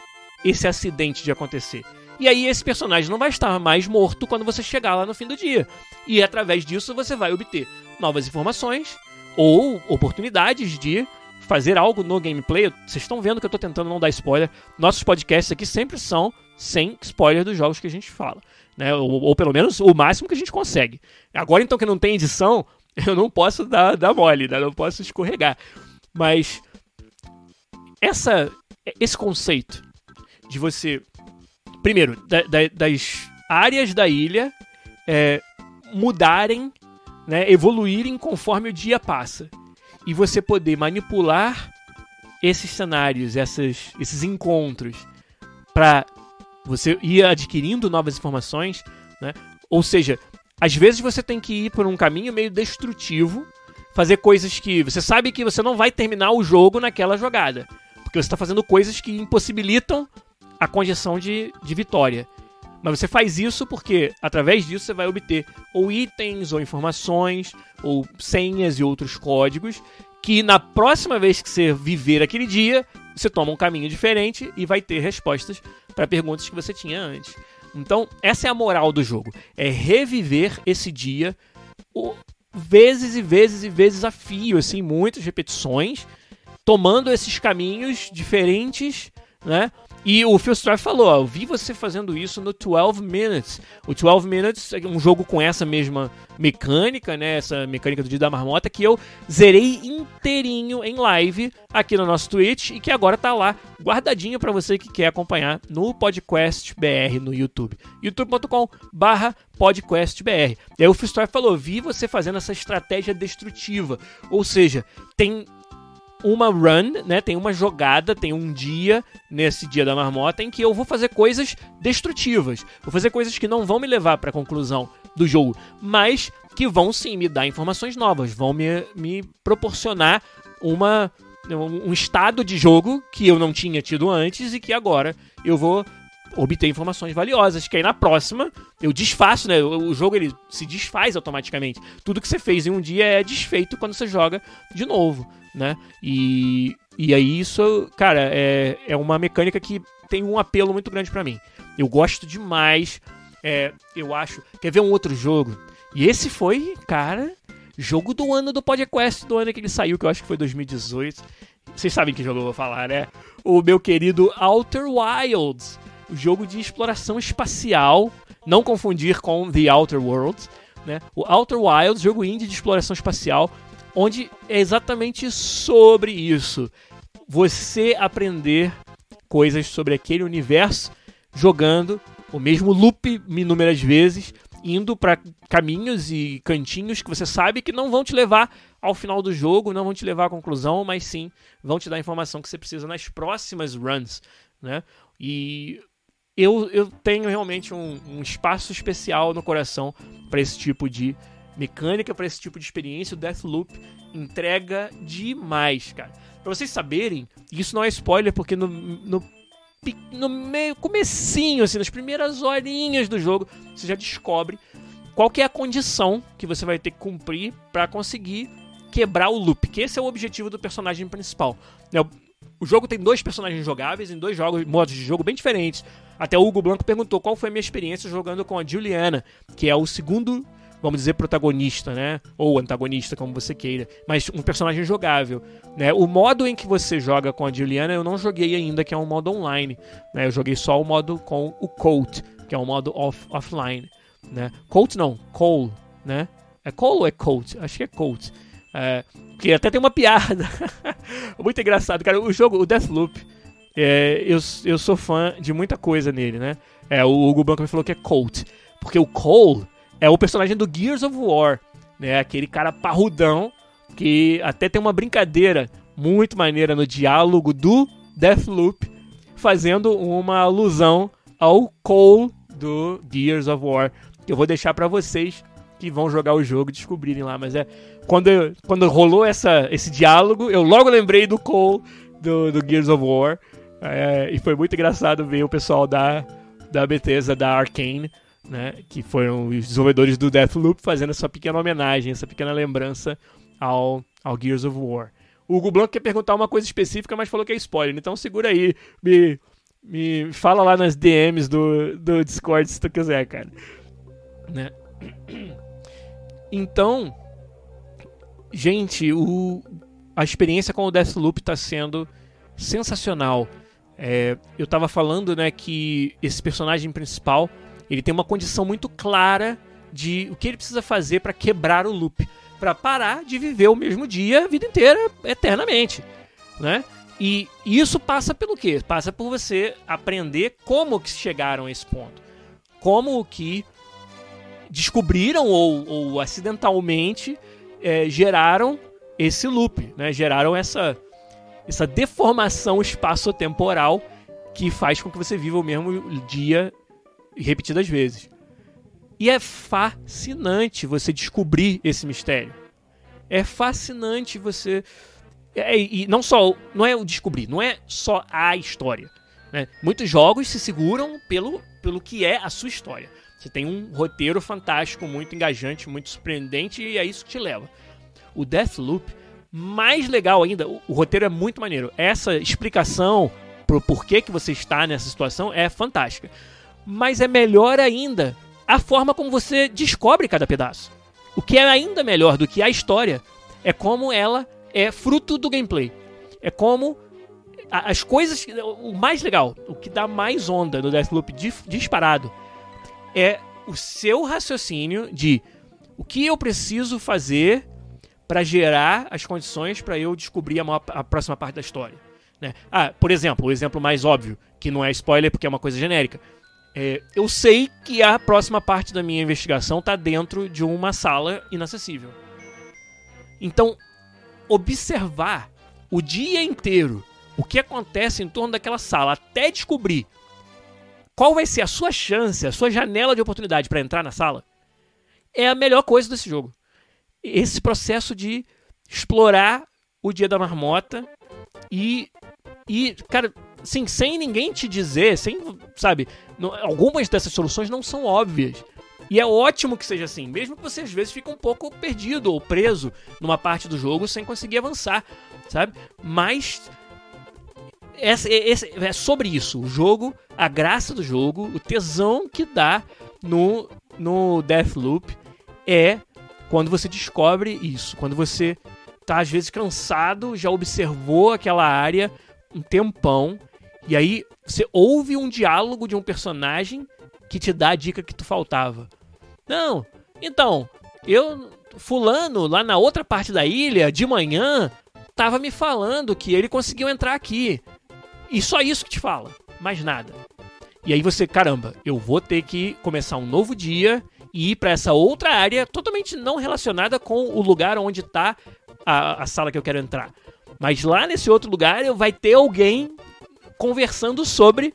esse acidente de acontecer. E aí esse personagem não vai estar mais morto quando você chegar lá no fim do dia. E através disso você vai obter novas informações ou oportunidades de fazer algo no gameplay. Vocês estão vendo que eu estou tentando não dar spoiler. Nossos podcasts aqui sempre são sem spoiler dos jogos que a gente fala. Né? Ou, ou pelo menos o máximo que a gente consegue. Agora então que não tem edição, eu não posso dar, dar mole, né? não posso escorregar. Mas essa, esse conceito de você, primeiro, da, da, das áreas da ilha é, mudarem, né, evoluírem conforme o dia passa e você poder manipular esses cenários, essas, esses encontros, para você ir adquirindo novas informações, né? Ou seja, às vezes você tem que ir por um caminho meio destrutivo, fazer coisas que você sabe que você não vai terminar o jogo naquela jogada, porque você está fazendo coisas que impossibilitam a conjeção de, de vitória. Mas você faz isso porque, através disso, você vai obter ou itens, ou informações, ou senhas e outros códigos que na próxima vez que você viver aquele dia, você toma um caminho diferente e vai ter respostas para perguntas que você tinha antes. Então, essa é a moral do jogo: é reviver esse dia vezes e vezes e vezes a fio, assim, muitas repetições, tomando esses caminhos diferentes, né? E o Phil Strife falou: ó, eu vi você fazendo isso no 12 Minutes. O 12 Minutes é um jogo com essa mesma mecânica, né? Essa mecânica do Dia da Marmota que eu zerei inteirinho em live aqui no nosso Twitch e que agora tá lá guardadinho para você que quer acompanhar no Podcast BR no YouTube. youtube.com/barra podcastbr. E aí o Phil Strife falou: vi você fazendo essa estratégia destrutiva. Ou seja, tem uma run, né? Tem uma jogada, tem um dia nesse dia da marmota em que eu vou fazer coisas destrutivas. Vou fazer coisas que não vão me levar para a conclusão do jogo, mas que vão sim me dar informações novas, vão me, me proporcionar uma um estado de jogo que eu não tinha tido antes e que agora eu vou obter informações valiosas, que aí na próxima eu desfaço, né? O, jogo ele se desfaz automaticamente. Tudo que você fez em um dia é desfeito quando você joga de novo, né? E, e aí isso, cara, é, é uma mecânica que tem um apelo muito grande para mim. Eu gosto demais. É, eu acho. Quer ver um outro jogo? E esse foi, cara, jogo do ano do podcast, do ano que ele saiu, que eu acho que foi 2018. Vocês sabem que jogo eu vou falar, né? O meu querido Outer Wilds, o jogo de exploração espacial, não confundir com The Outer Worlds, né? O Outer Wilds, jogo indie de exploração espacial, onde é exatamente sobre isso. Você aprender coisas sobre aquele universo jogando o mesmo loop inúmeras vezes, indo para caminhos e cantinhos que você sabe que não vão te levar ao final do jogo, não vão te levar à conclusão, mas sim vão te dar a informação que você precisa nas próximas runs, né? E eu, eu tenho realmente um, um espaço especial no coração para esse tipo de mecânica, para esse tipo de experiência. O Deathloop entrega demais, cara. Pra vocês saberem, isso não é spoiler, porque no, no no meio, comecinho, assim, nas primeiras horinhas do jogo, você já descobre qual que é a condição que você vai ter que cumprir para conseguir quebrar o loop, que esse é o objetivo do personagem principal. Né? O jogo tem dois personagens jogáveis em dois jogos, modos de jogo bem diferentes. Até o Hugo Blanco perguntou qual foi a minha experiência jogando com a Juliana, que é o segundo vamos dizer, protagonista, né? Ou antagonista, como você queira. Mas um personagem jogável. Né? O modo em que você joga com a Juliana eu não joguei ainda, que é um modo online. Né? Eu joguei só o modo com o Colt, que é um modo off, offline. Né? Colt não, Cole, né? É Cole ou é Colt? Acho que é Colt. É, que até tem uma piada. Muito engraçado, cara. O jogo, o Deathloop, é, eu, eu sou fã de muita coisa nele, né? É, o Hugo Banco me falou que é Colt. Porque o Cole é o personagem do Gears of War, né? Aquele cara parrudão que até tem uma brincadeira muito maneira no diálogo do Deathloop, fazendo uma alusão ao Cole do Gears of War. Eu vou deixar para vocês que vão jogar o jogo descobrirem lá, mas é quando quando rolou essa esse diálogo, eu logo lembrei do Cole do, do Gears of War. É, e foi muito engraçado ver o pessoal da da Bethesda, da Arkane, né, que foram os desenvolvedores do Deathloop fazendo essa pequena homenagem, essa pequena lembrança ao, ao Gears of War. O Hugo Blanco quer perguntar uma coisa específica, mas falou que é spoiler, então segura aí, me, me fala lá nas DMs do, do Discord se tu quiser, cara. Né? Então, gente, o, a experiência com o Deathloop está sendo sensacional. É, eu estava falando, né, que esse personagem principal ele tem uma condição muito clara de o que ele precisa fazer para quebrar o loop, para parar de viver o mesmo dia a vida inteira, eternamente, né? E isso passa pelo quê? Passa por você aprender como que chegaram a esse ponto. Como que descobriram ou, ou acidentalmente é, geraram esse loop, né? Geraram essa, essa deformação espaço-temporal que faz com que você viva o mesmo dia repetidas vezes. E é fascinante você descobrir esse mistério. É fascinante você. É, e não só. Não é o descobrir, não é só a história. Né? Muitos jogos se seguram pelo, pelo que é a sua história. Você tem um roteiro fantástico, muito engajante, muito surpreendente, e é isso que te leva. O Deathloop, mais legal ainda, o, o roteiro é muito maneiro. Essa explicação pro porquê que você está nessa situação é fantástica mas é melhor ainda a forma como você descobre cada pedaço. O que é ainda melhor do que a história é como ela é fruto do gameplay. É como as coisas. O mais legal, o que dá mais onda no Deathloop disparado é o seu raciocínio de o que eu preciso fazer para gerar as condições para eu descobrir a, maior, a, próxima parte da história. Né? Ah, por exemplo, o exemplo mais óbvio, que não é spoiler porque é uma coisa genérica. É, eu sei que a próxima parte da minha investigação está dentro de uma sala inacessível. Então, observar o dia inteiro o que acontece em torno daquela sala até descobrir qual vai ser a sua chance, a sua janela de oportunidade para entrar na sala, é a melhor coisa desse jogo. Esse processo de explorar o dia da marmota e, e cara, sim, sem ninguém te dizer, sem, sabe, não, algumas dessas soluções não são óbvias. E é ótimo que seja assim, mesmo que você às vezes fique um pouco perdido ou preso numa parte do jogo sem conseguir avançar, sabe? Mas é, é, é sobre isso, o jogo, a graça do jogo, o tesão que dá no, no Deathloop é quando você descobre isso, quando você tá às vezes cansado, já observou aquela área um tempão, e aí você ouve um diálogo de um personagem que te dá a dica que tu faltava. Não, então, eu. Fulano, lá na outra parte da ilha, de manhã, tava me falando que ele conseguiu entrar aqui. E só isso que te fala, mais nada. E aí você, caramba, eu vou ter que começar um novo dia e ir para essa outra área totalmente não relacionada com o lugar onde tá a, a sala que eu quero entrar. Mas lá nesse outro lugar eu vai ter alguém conversando sobre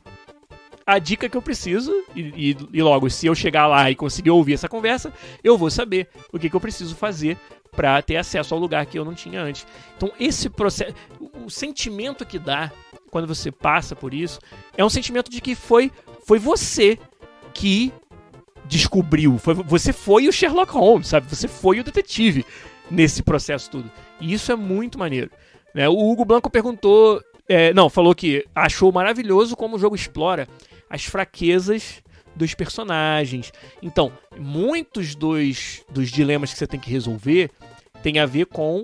a dica que eu preciso. E, e, e, logo, se eu chegar lá e conseguir ouvir essa conversa, eu vou saber o que, que eu preciso fazer para ter acesso ao lugar que eu não tinha antes. Então, esse processo, o sentimento que dá quando você passa por isso é um sentimento de que foi, foi você que descobriu. Foi, você foi o Sherlock Holmes, sabe? Você foi o detetive nesse processo tudo. E isso é muito maneiro. Né? O Hugo Blanco perguntou. É, não, falou que achou maravilhoso como o jogo explora as fraquezas dos personagens. Então, muitos dos, dos dilemas que você tem que resolver tem a ver com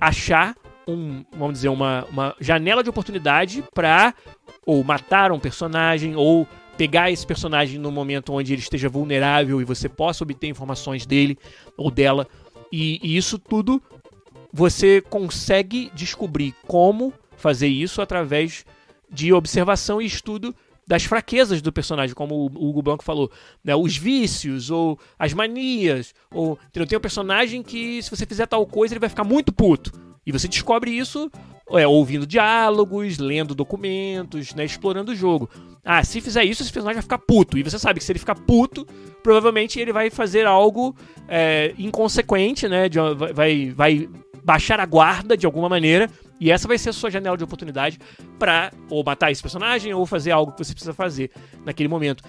achar um, vamos dizer, uma, uma janela de oportunidade para ou matar um personagem ou pegar esse personagem no momento onde ele esteja vulnerável e você possa obter informações dele ou dela. E, e isso tudo você consegue descobrir como fazer isso através de observação e estudo das fraquezas do personagem, como o Hugo Blanco falou, né? os vícios ou as manias, ou tem um personagem que se você fizer tal coisa ele vai ficar muito puto. E você descobre isso é, ouvindo diálogos, lendo documentos, né, explorando o jogo. Ah, se fizer isso, esse personagem vai ficar puto. E você sabe que se ele ficar puto, provavelmente ele vai fazer algo é, inconsequente, né? De, vai, vai baixar a guarda de alguma maneira. E essa vai ser a sua janela de oportunidade para ou matar esse personagem ou fazer algo que você precisa fazer naquele momento.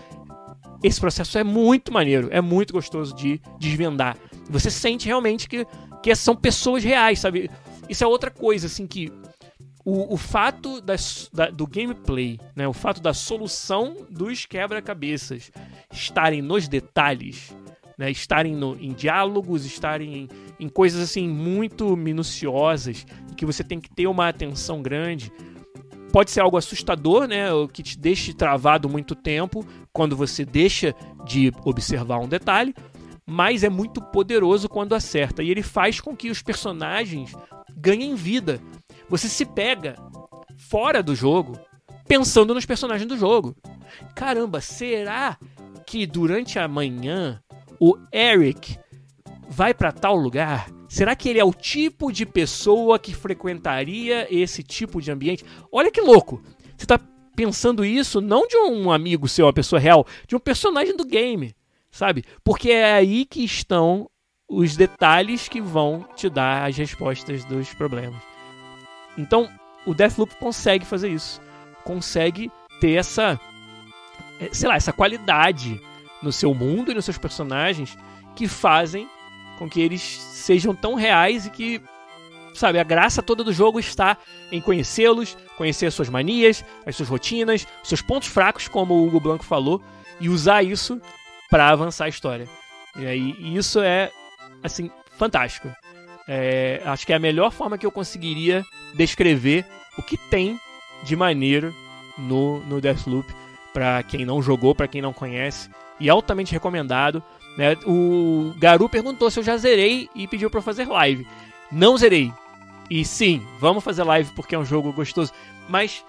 Esse processo é muito maneiro, é muito gostoso de desvendar. Você sente realmente que, que são pessoas reais, sabe? Isso é outra coisa, assim, que o, o fato das, da, do gameplay, né, o fato da solução dos quebra-cabeças estarem nos detalhes, né, estarem no, em diálogos, estarem em, em coisas assim muito minuciosas, que você tem que ter uma atenção grande. Pode ser algo assustador, né, que te deixe travado muito tempo quando você deixa de observar um detalhe, mas é muito poderoso quando acerta e ele faz com que os personagens ganhem vida você se pega fora do jogo pensando nos personagens do jogo. Caramba, será que durante a manhã o Eric vai para tal lugar? Será que ele é o tipo de pessoa que frequentaria esse tipo de ambiente? Olha que louco! Você tá pensando isso não de um amigo seu, uma pessoa real, de um personagem do game, sabe? Porque é aí que estão os detalhes que vão te dar as respostas dos problemas. Então, o Deathloop consegue fazer isso. Consegue ter essa, é, sei lá, essa qualidade no seu mundo e nos seus personagens que fazem com que eles sejam tão reais e que, sabe, a graça toda do jogo está em conhecê-los, conhecer as suas manias, as suas rotinas, seus pontos fracos, como o Hugo Blanco falou, e usar isso para avançar a história. E aí, isso é, assim, fantástico. É, acho que é a melhor forma que eu conseguiria descrever o que tem de maneiro no, no Deathloop para quem não jogou, para quem não conhece, e altamente recomendado. Né? O Garu perguntou se eu já zerei e pediu para fazer live. Não zerei. E sim, vamos fazer live porque é um jogo gostoso, mas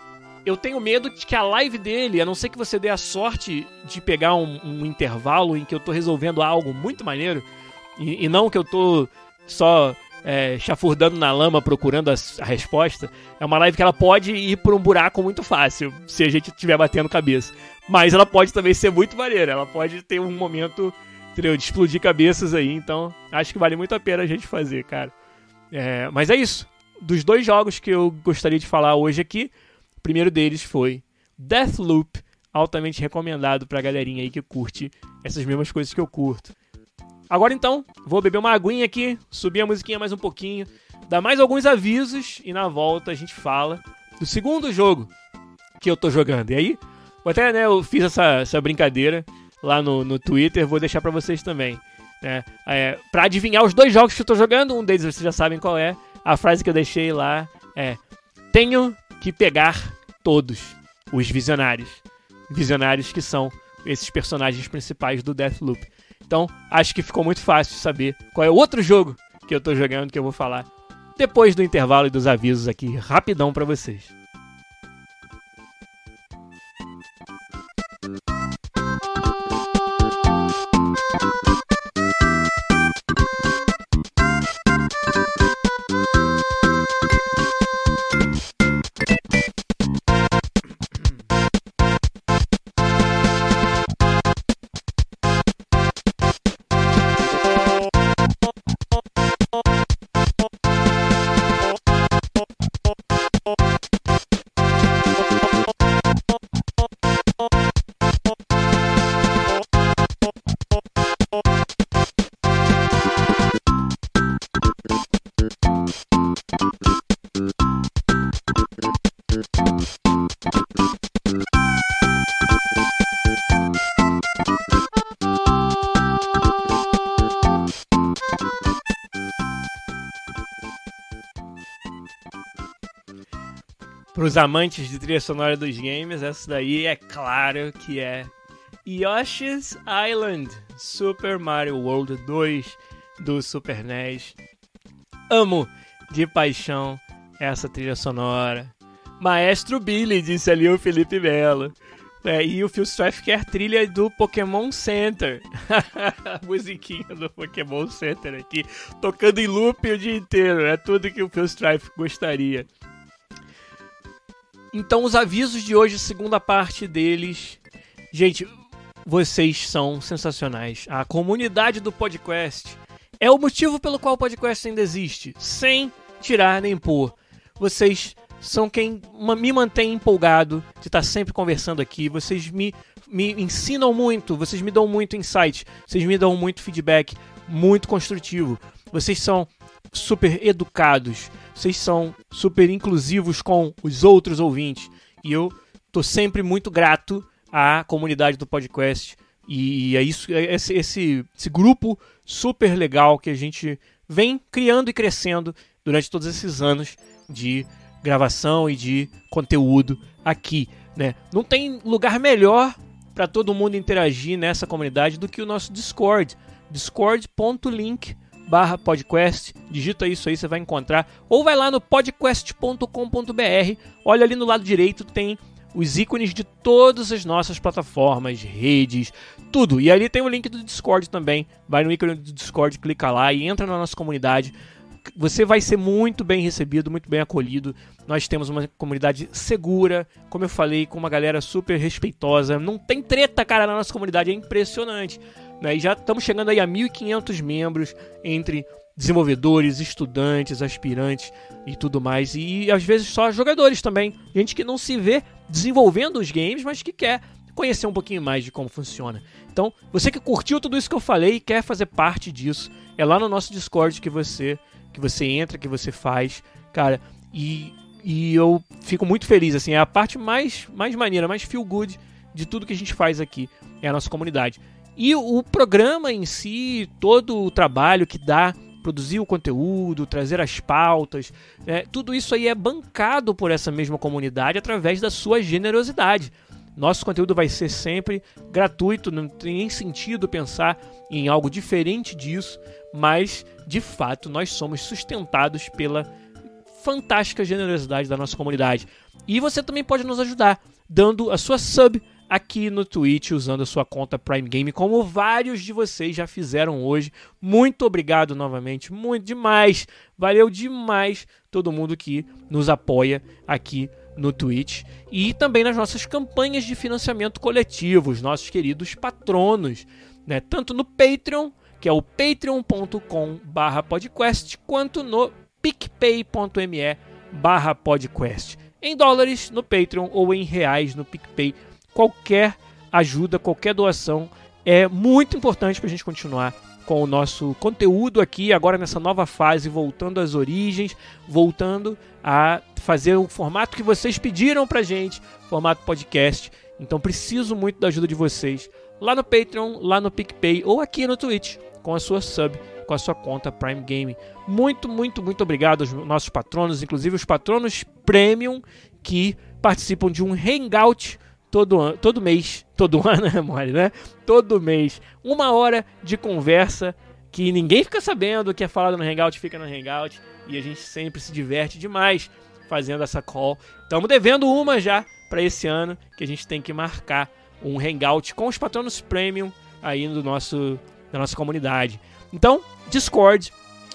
eu tenho medo de que a live dele, a não ser que você dê a sorte de pegar um, um intervalo em que eu tô resolvendo algo muito maneiro, e, e não que eu tô só é, chafurdando na lama procurando a, a, resposta, é uma live que ela pode ir por um buraco muito fácil, se a gente estiver batendo cabeça. Mas ela pode também ser muito maneira, ela pode ter um momento entendeu, de explodir cabeças aí, então acho que vale muito a pena a gente fazer, cara. É, mas é isso. Dos dois jogos que eu gostaria de falar hoje aqui, O primeiro deles foi Deathloop, altamente recomendado pra galerinha aí que curte essas mesmas coisas que eu curto. Agora então, vou beber uma aguinha aqui, subir a musiquinha mais um pouquinho, dar mais alguns avisos e na volta a gente fala do segundo jogo que eu tô jogando. E aí, até né, eu fiz essa, essa brincadeira lá no, no Twitter, vou deixar para vocês também. Né? É, pra adivinhar os dois jogos que eu tô jogando, um deles vocês já sabem qual é. A frase que eu deixei lá é: Tenho que pegar todos os visionários. Visionários que são esses personagens principais do Deathloop. Então, acho que ficou muito fácil saber qual é o outro jogo que eu tô jogando que eu vou falar depois do intervalo e dos avisos aqui rapidão para vocês. Para os amantes de trilha sonora dos games, essa daí é claro que é Yoshi's Island Super Mario World 2 do Super NES. Amo de paixão essa trilha sonora. Maestro Billy, disse ali o Felipe Melo. É, e o Phil Strife quer trilha do Pokémon Center. a musiquinha do Pokémon Center aqui, tocando em loop o dia inteiro. É tudo que o Phil Strife gostaria. Então, os avisos de hoje, segunda parte deles. Gente, vocês são sensacionais. A comunidade do podcast é o motivo pelo qual o podcast ainda existe, sem tirar nem pôr. Vocês são quem me mantém empolgado de estar sempre conversando aqui. Vocês me, me ensinam muito, vocês me dão muito insight, vocês me dão muito feedback, muito construtivo. Vocês são super educados vocês são super inclusivos com os outros ouvintes. E eu tô sempre muito grato à comunidade do podcast. E é isso, é esse, esse, esse grupo super legal que a gente vem criando e crescendo durante todos esses anos de gravação e de conteúdo aqui, né? Não tem lugar melhor para todo mundo interagir nessa comunidade do que o nosso Discord, discord.link barra podcast, digita isso aí, você vai encontrar, ou vai lá no podcast.com.br, olha ali no lado direito, tem os ícones de todas as nossas plataformas, redes, tudo. E ali tem o link do Discord também. Vai no ícone do Discord, clica lá e entra na nossa comunidade. Você vai ser muito bem recebido, muito bem acolhido. Nós temos uma comunidade segura, como eu falei, com uma galera super respeitosa. Não tem treta, cara, na nossa comunidade, é impressionante. Né? E já estamos chegando aí a 1.500 membros entre desenvolvedores, estudantes, aspirantes e tudo mais. E às vezes só jogadores também. Gente que não se vê desenvolvendo os games, mas que quer conhecer um pouquinho mais de como funciona. Então, você que curtiu tudo isso que eu falei e quer fazer parte disso, é lá no nosso Discord que você que você entra, que você faz, cara. E, e eu fico muito feliz, assim, é a parte mais mais maneira, mais feel good de tudo que a gente faz aqui, é a nossa comunidade. E o programa em si, todo o trabalho que dá produzir o conteúdo, trazer as pautas, é, tudo isso aí é bancado por essa mesma comunidade através da sua generosidade. Nosso conteúdo vai ser sempre gratuito, não tem nem sentido pensar em algo diferente disso, mas de fato nós somos sustentados pela fantástica generosidade da nossa comunidade. E você também pode nos ajudar dando a sua sub aqui no Twitch usando a sua conta Prime Game, como vários de vocês já fizeram hoje. Muito obrigado novamente, muito demais. Valeu demais todo mundo que nos apoia aqui no Twitch e também nas nossas campanhas de financiamento coletivo, os nossos queridos patronos, né? Tanto no Patreon, que é o patreon.com/podcast, quanto no picpay.me/podcast. em dólares no Patreon ou em reais no PicPay. Qualquer ajuda, qualquer doação é muito importante para a gente continuar com o nosso conteúdo aqui, agora nessa nova fase, voltando às origens, voltando a fazer o formato que vocês pediram pra gente, formato podcast. Então preciso muito da ajuda de vocês lá no Patreon, lá no PicPay ou aqui no Twitch com a sua sub, com a sua conta Prime Game. Muito, muito, muito obrigado aos nossos patronos, inclusive os patronos Premium que participam de um hangout todo, todo mês, todo ano é mole, né? Todo mês, uma hora de conversa que ninguém fica sabendo, o que é falado no Hangout fica no Hangout e a gente sempre se diverte demais fazendo essa call. Estamos devendo uma já para esse ano que a gente tem que marcar um Hangout com os patronos Premium aí do nosso, da nossa comunidade. Então, Discord,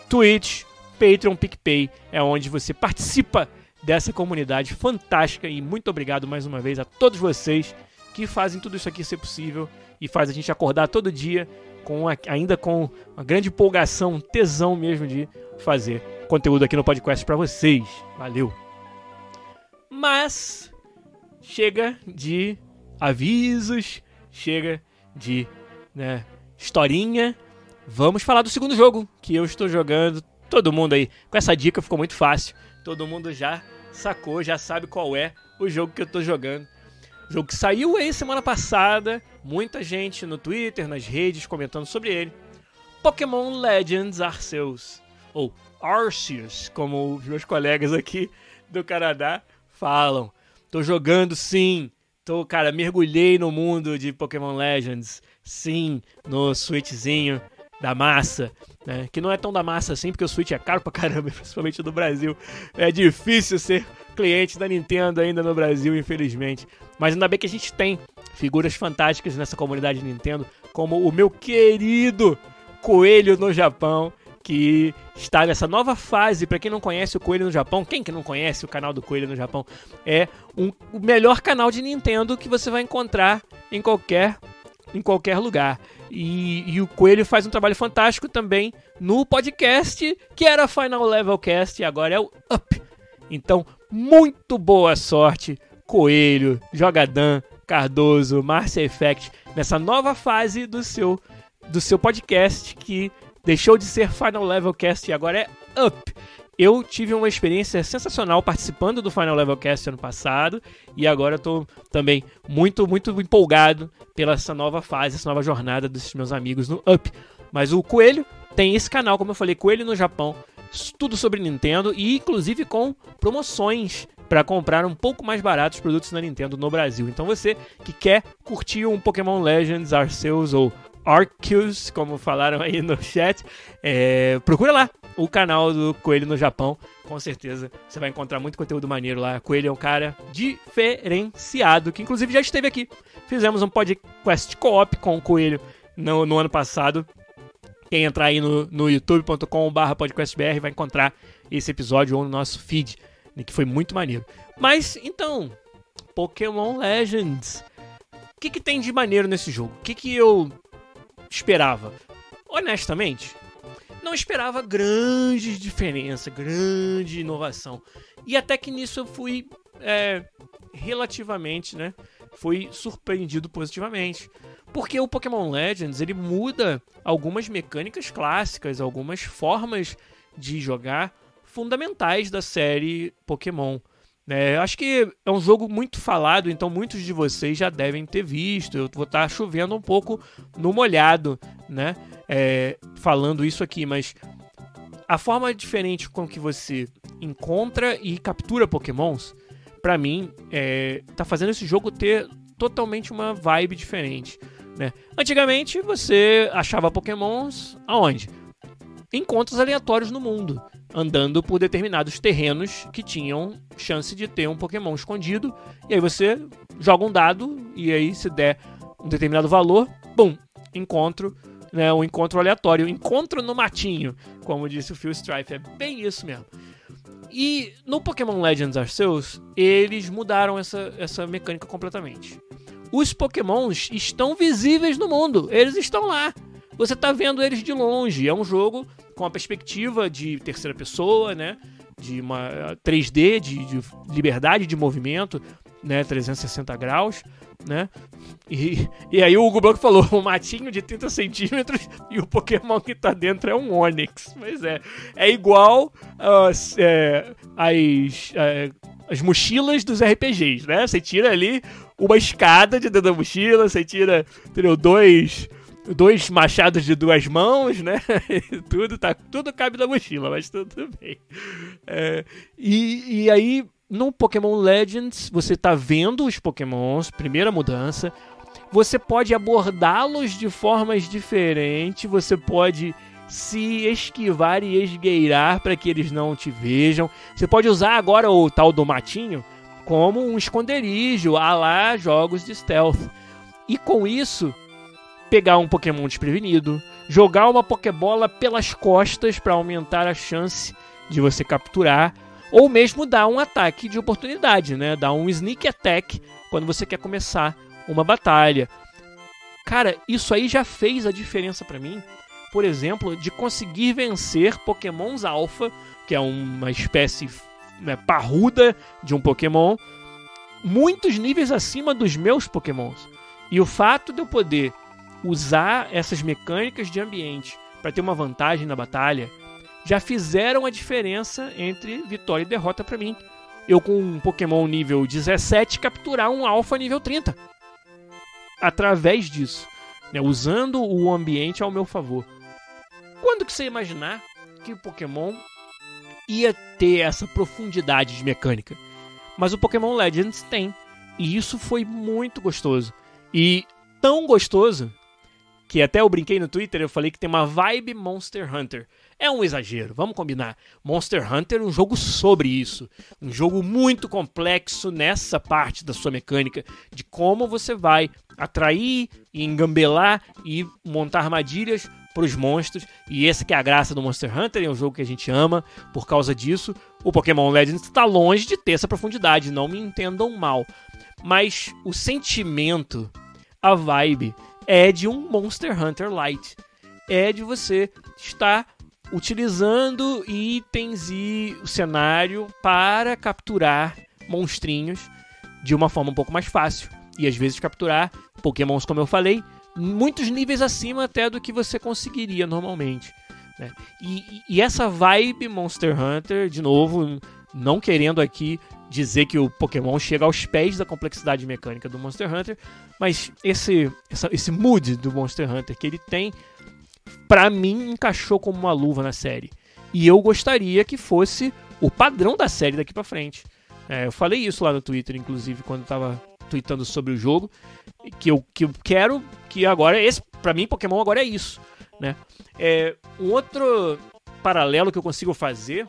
Twitch, Patreon, PicPay é onde você participa dessa comunidade fantástica e muito obrigado mais uma vez a todos vocês que fazem tudo isso aqui ser possível e faz a gente acordar todo dia com a, ainda com uma grande empolgação, tesão mesmo de fazer conteúdo aqui no podcast para vocês. Valeu. Mas chega de avisos, chega de né, historinha. Vamos falar do segundo jogo que eu estou jogando. Todo mundo aí, com essa dica ficou muito fácil. Todo mundo já sacou, já sabe qual é o jogo que eu tô jogando. Jogo que saiu aí semana passada, muita gente no Twitter, nas redes comentando sobre ele. Pokémon Legends Arceus, ou Arceus, como os meus colegas aqui do Canadá falam. Tô jogando sim, tô, cara, mergulhei no mundo de Pokémon Legends, sim, no Switchzinho da massa, né? Que não é tão da massa assim, porque o Switch é caro pra caramba, principalmente no Brasil. É difícil ser cliente da Nintendo ainda no Brasil, infelizmente. Mas ainda bem que a gente tem figuras fantásticas nessa comunidade Nintendo, como o meu querido Coelho no Japão, que está nessa nova fase. Para quem não conhece o Coelho no Japão, quem que não conhece o canal do Coelho no Japão, é um, o melhor canal de Nintendo que você vai encontrar em qualquer em qualquer lugar. E, e, o Coelho faz um trabalho fantástico também no podcast, que era Final Level Cast e agora é o Up. Então, muito boa sorte, Coelho, Jogadã, Cardoso, Marcia Effect, nessa nova fase do seu, do seu podcast que deixou de ser Final Level Cast e agora é Up. Eu tive uma experiência sensacional participando do Final Level Cast ano passado e agora estou também muito, muito empolgado pela essa nova fase, essa nova jornada desses meus amigos no Up. Mas o Coelho tem esse canal, como eu falei, Coelho no Japão, tudo sobre Nintendo e inclusive com promoções para comprar um pouco mais baratos produtos da Nintendo no Brasil. Então você que quer curtir um Pokémon Legends Arceus ou Arceus, como falaram aí no chat, é, procura lá o canal do Coelho no Japão. Com certeza você vai encontrar muito conteúdo maneiro lá. Coelho é um cara diferenciado, que inclusive já esteve aqui. Fizemos um podcast co-op com o Coelho no, no ano passado. Quem entrar aí no, no youtube.com.br podcastbr vai encontrar esse episódio ou no nosso feed, né, que foi muito maneiro. Mas então, Pokémon Legends. O que, que tem de maneiro nesse jogo? O que, que eu esperava? Honestamente, não esperava grandes diferenças, grande inovação. E até que nisso eu fui é, relativamente, né? Fui surpreendido positivamente. Porque o Pokémon Legends ele muda algumas mecânicas clássicas, algumas formas de jogar fundamentais da série Pokémon. É, acho que é um jogo muito falado, então muitos de vocês já devem ter visto. Eu vou estar tá chovendo um pouco no molhado, né? É, falando isso aqui, mas a forma diferente com que você encontra e captura Pokémons, para mim, é, tá fazendo esse jogo ter totalmente uma vibe diferente. Né? Antigamente você achava Pokémons aonde? Encontros aleatórios no mundo andando por determinados terrenos que tinham chance de ter um Pokémon escondido. E aí você joga um dado e aí se der um determinado valor, bum, encontro, né, um encontro aleatório, encontro no matinho, como disse o Phil Strife, é bem isso mesmo. E no Pokémon Legends Arceus, eles mudaram essa, essa mecânica completamente. Os Pokémons estão visíveis no mundo, eles estão lá. Você está vendo eles de longe. É um jogo com a perspectiva de terceira pessoa, né? de uma 3D, de, de liberdade de movimento, né, 360 graus, né? E, e aí o Hugo Blanco falou, um matinho de 30 centímetros e o Pokémon que tá dentro é um Onix. Mas é, é igual as, é, as, é, as mochilas dos RPGs, né? Você tira ali uma escada de dentro da mochila, você tira, entendeu, dois dois machados de duas mãos, né? tudo tá, tudo cabe na mochila, mas tudo bem. É, e, e aí no Pokémon Legends você está vendo os Pokémons, primeira mudança. Você pode abordá-los de formas diferentes, você pode se esquivar e esgueirar para que eles não te vejam. Você pode usar agora o tal do matinho como um esconderijo, a lá jogos de stealth. E com isso, pegar um Pokémon desprevenido, jogar uma Pokébola pelas costas para aumentar a chance de você capturar ou mesmo dar um ataque de oportunidade, né? Dar um sneak attack quando você quer começar uma batalha. Cara, isso aí já fez a diferença para mim, por exemplo, de conseguir vencer Pokémons Alpha, que é uma espécie né, parruda de um Pokémon, muitos níveis acima dos meus Pokémons. E o fato de eu poder usar essas mecânicas de ambiente para ter uma vantagem na batalha já fizeram a diferença entre vitória e derrota para mim. Eu com um Pokémon nível 17 capturar um Alpha nível 30. Através disso, né, usando o ambiente ao meu favor. Quando que você imaginar que o Pokémon ia ter essa profundidade de mecânica? Mas o Pokémon Legends tem. E isso foi muito gostoso. E tão gostoso que até eu brinquei no Twitter, eu falei que tem uma vibe Monster Hunter. É um exagero, vamos combinar. Monster Hunter é um jogo sobre isso. Um jogo muito complexo nessa parte da sua mecânica, de como você vai atrair e engambelar e montar armadilhas para os monstros. E essa que é a graça do Monster Hunter, é um jogo que a gente ama por causa disso. O Pokémon Legends está longe de ter essa profundidade, não me entendam mal. Mas o sentimento, a vibe, é de um Monster Hunter Light. É de você estar utilizando itens e o cenário para capturar monstrinhos de uma forma um pouco mais fácil. E às vezes capturar pokémons, como eu falei, muitos níveis acima até do que você conseguiria normalmente. Né? E, e, essa vibe Monster Hunter, de novo, não querendo aqui dizer que o Pokémon chega aos pés da complexidade mecânica do Monster Hunter, mas esse, essa, esse mood do Monster Hunter que ele tem para mim encaixou como uma luva na série. E eu gostaria que fosse o padrão da série daqui para frente. É, eu falei isso lá no Twitter, inclusive, quando eu tava tweetando sobre o jogo, que eu, que eu quero que agora esse para mim Pokémon agora é isso, né? É, um outro paralelo que eu consigo fazer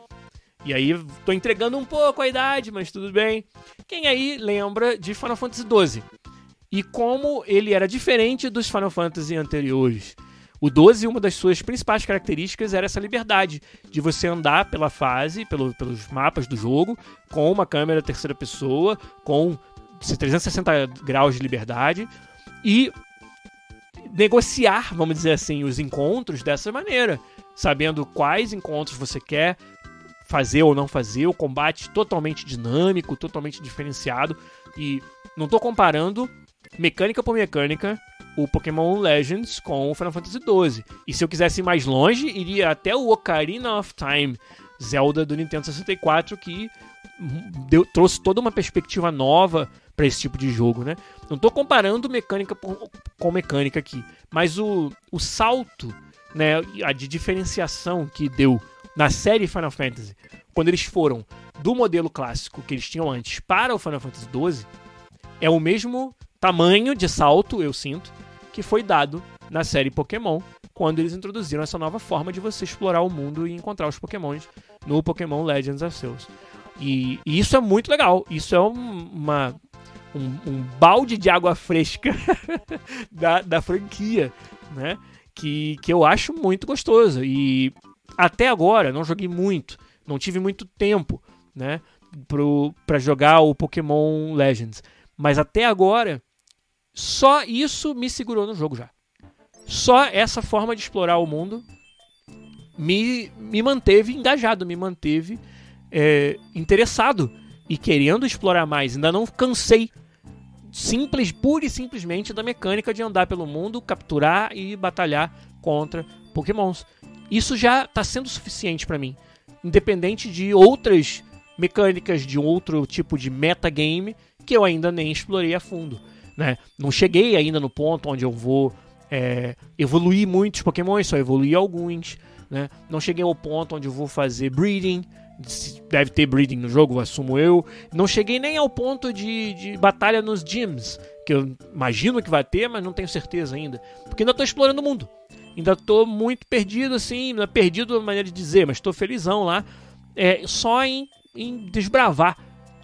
e aí tô entregando um pouco a idade, mas tudo bem. Quem aí lembra de Final Fantasy XII? E como ele era diferente dos Final Fantasy anteriores? O 12, uma das suas principais características era essa liberdade de você andar pela fase, pelo, pelos mapas do jogo, com uma câmera terceira pessoa, com 360 graus de liberdade e negociar, vamos dizer assim, os encontros dessa maneira, sabendo quais encontros você quer fazer ou não fazer, o combate totalmente dinâmico, totalmente diferenciado e não estou comparando mecânica por mecânica o Pokémon Legends com o Final Fantasy XII. E se eu quisesse ir mais longe, iria até o Ocarina of Time, Zelda do Nintendo 64, que deu, trouxe toda uma perspectiva nova para esse tipo de jogo, né? Não estou comparando mecânica por, com mecânica aqui, mas o, o salto, né, a de diferenciação que deu na série Final Fantasy, quando eles foram do modelo clássico que eles tinham antes para o Final Fantasy XII, é o mesmo tamanho de salto, eu sinto, que foi dado na série Pokémon, quando eles introduziram essa nova forma de você explorar o mundo e encontrar os Pokémons no Pokémon Legends Arceus. E, e isso é muito legal. Isso é um, uma, um, um, balde de água fresca da, da franquia, né? Que, que eu acho muito gostoso. E até agora, não joguei muito, não tive muito tempo, né? Para jogar o Pokémon Legends. Mas até agora, só isso me segurou no jogo já. Só essa forma de explorar o mundo me, me manteve engajado, me manteve é, interessado e querendo explorar mais. Ainda não cansei simples, pura e simplesmente da mecânica de andar pelo mundo, capturar e batalhar contra pokémons. Isso já está sendo suficiente para mim. Independente de outras mecânicas, de outro tipo de metagame que eu ainda nem explorei a fundo. Né? Não cheguei ainda no ponto onde eu vou é, evoluir muitos pokémons, só evoluí alguns. Né? Não cheguei ao ponto onde eu vou fazer breeding, deve ter breeding no jogo, assumo eu. Não cheguei nem ao ponto de, de batalha nos gyms, que eu imagino que vai ter, mas não tenho certeza ainda. Porque ainda estou explorando o mundo. Ainda estou muito perdido, assim, não é perdido a maneira de dizer, mas estou felizão lá. É, só em, em desbravar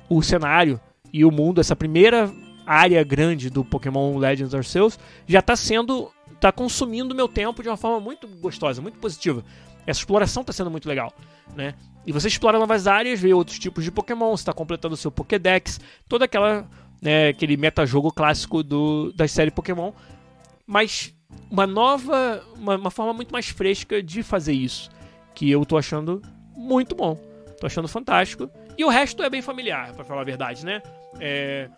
o cenário e o mundo, essa primeira área grande do Pokémon Legends Arceus, já está sendo. está consumindo meu tempo de uma forma muito gostosa, muito positiva. Essa exploração está sendo muito legal, né? E você explora novas áreas, vê outros tipos de Pokémon, está completando o seu Pokédex, toda aquela né, aquele metajogo clássico do, da série Pokémon, mas uma nova, uma, uma, forma muito mais fresca de fazer isso, que eu tô achando muito bom, tô achando fantástico. E o resto é bem familiar, para falar a verdade, né? É,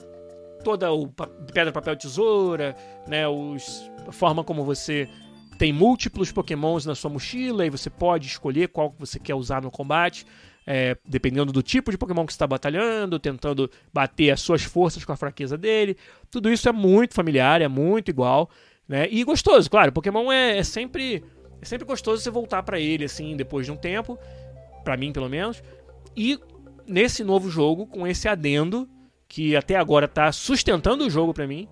toda o pedra, papel, tesoura, né? Os, a forma como você tem múltiplos pokémons na sua mochila e você pode escolher qual que você quer usar no combate, é, dependendo do tipo de pokémon que está batalhando, tentando bater as suas forças com a fraqueza dele. Tudo isso é muito familiar, é muito igual, né? E gostoso, claro. Pokémon é, é sempre é sempre gostoso você voltar para ele assim depois de um tempo, para mim pelo menos. E nesse novo jogo com esse adendo que até agora está sustentando o jogo para mim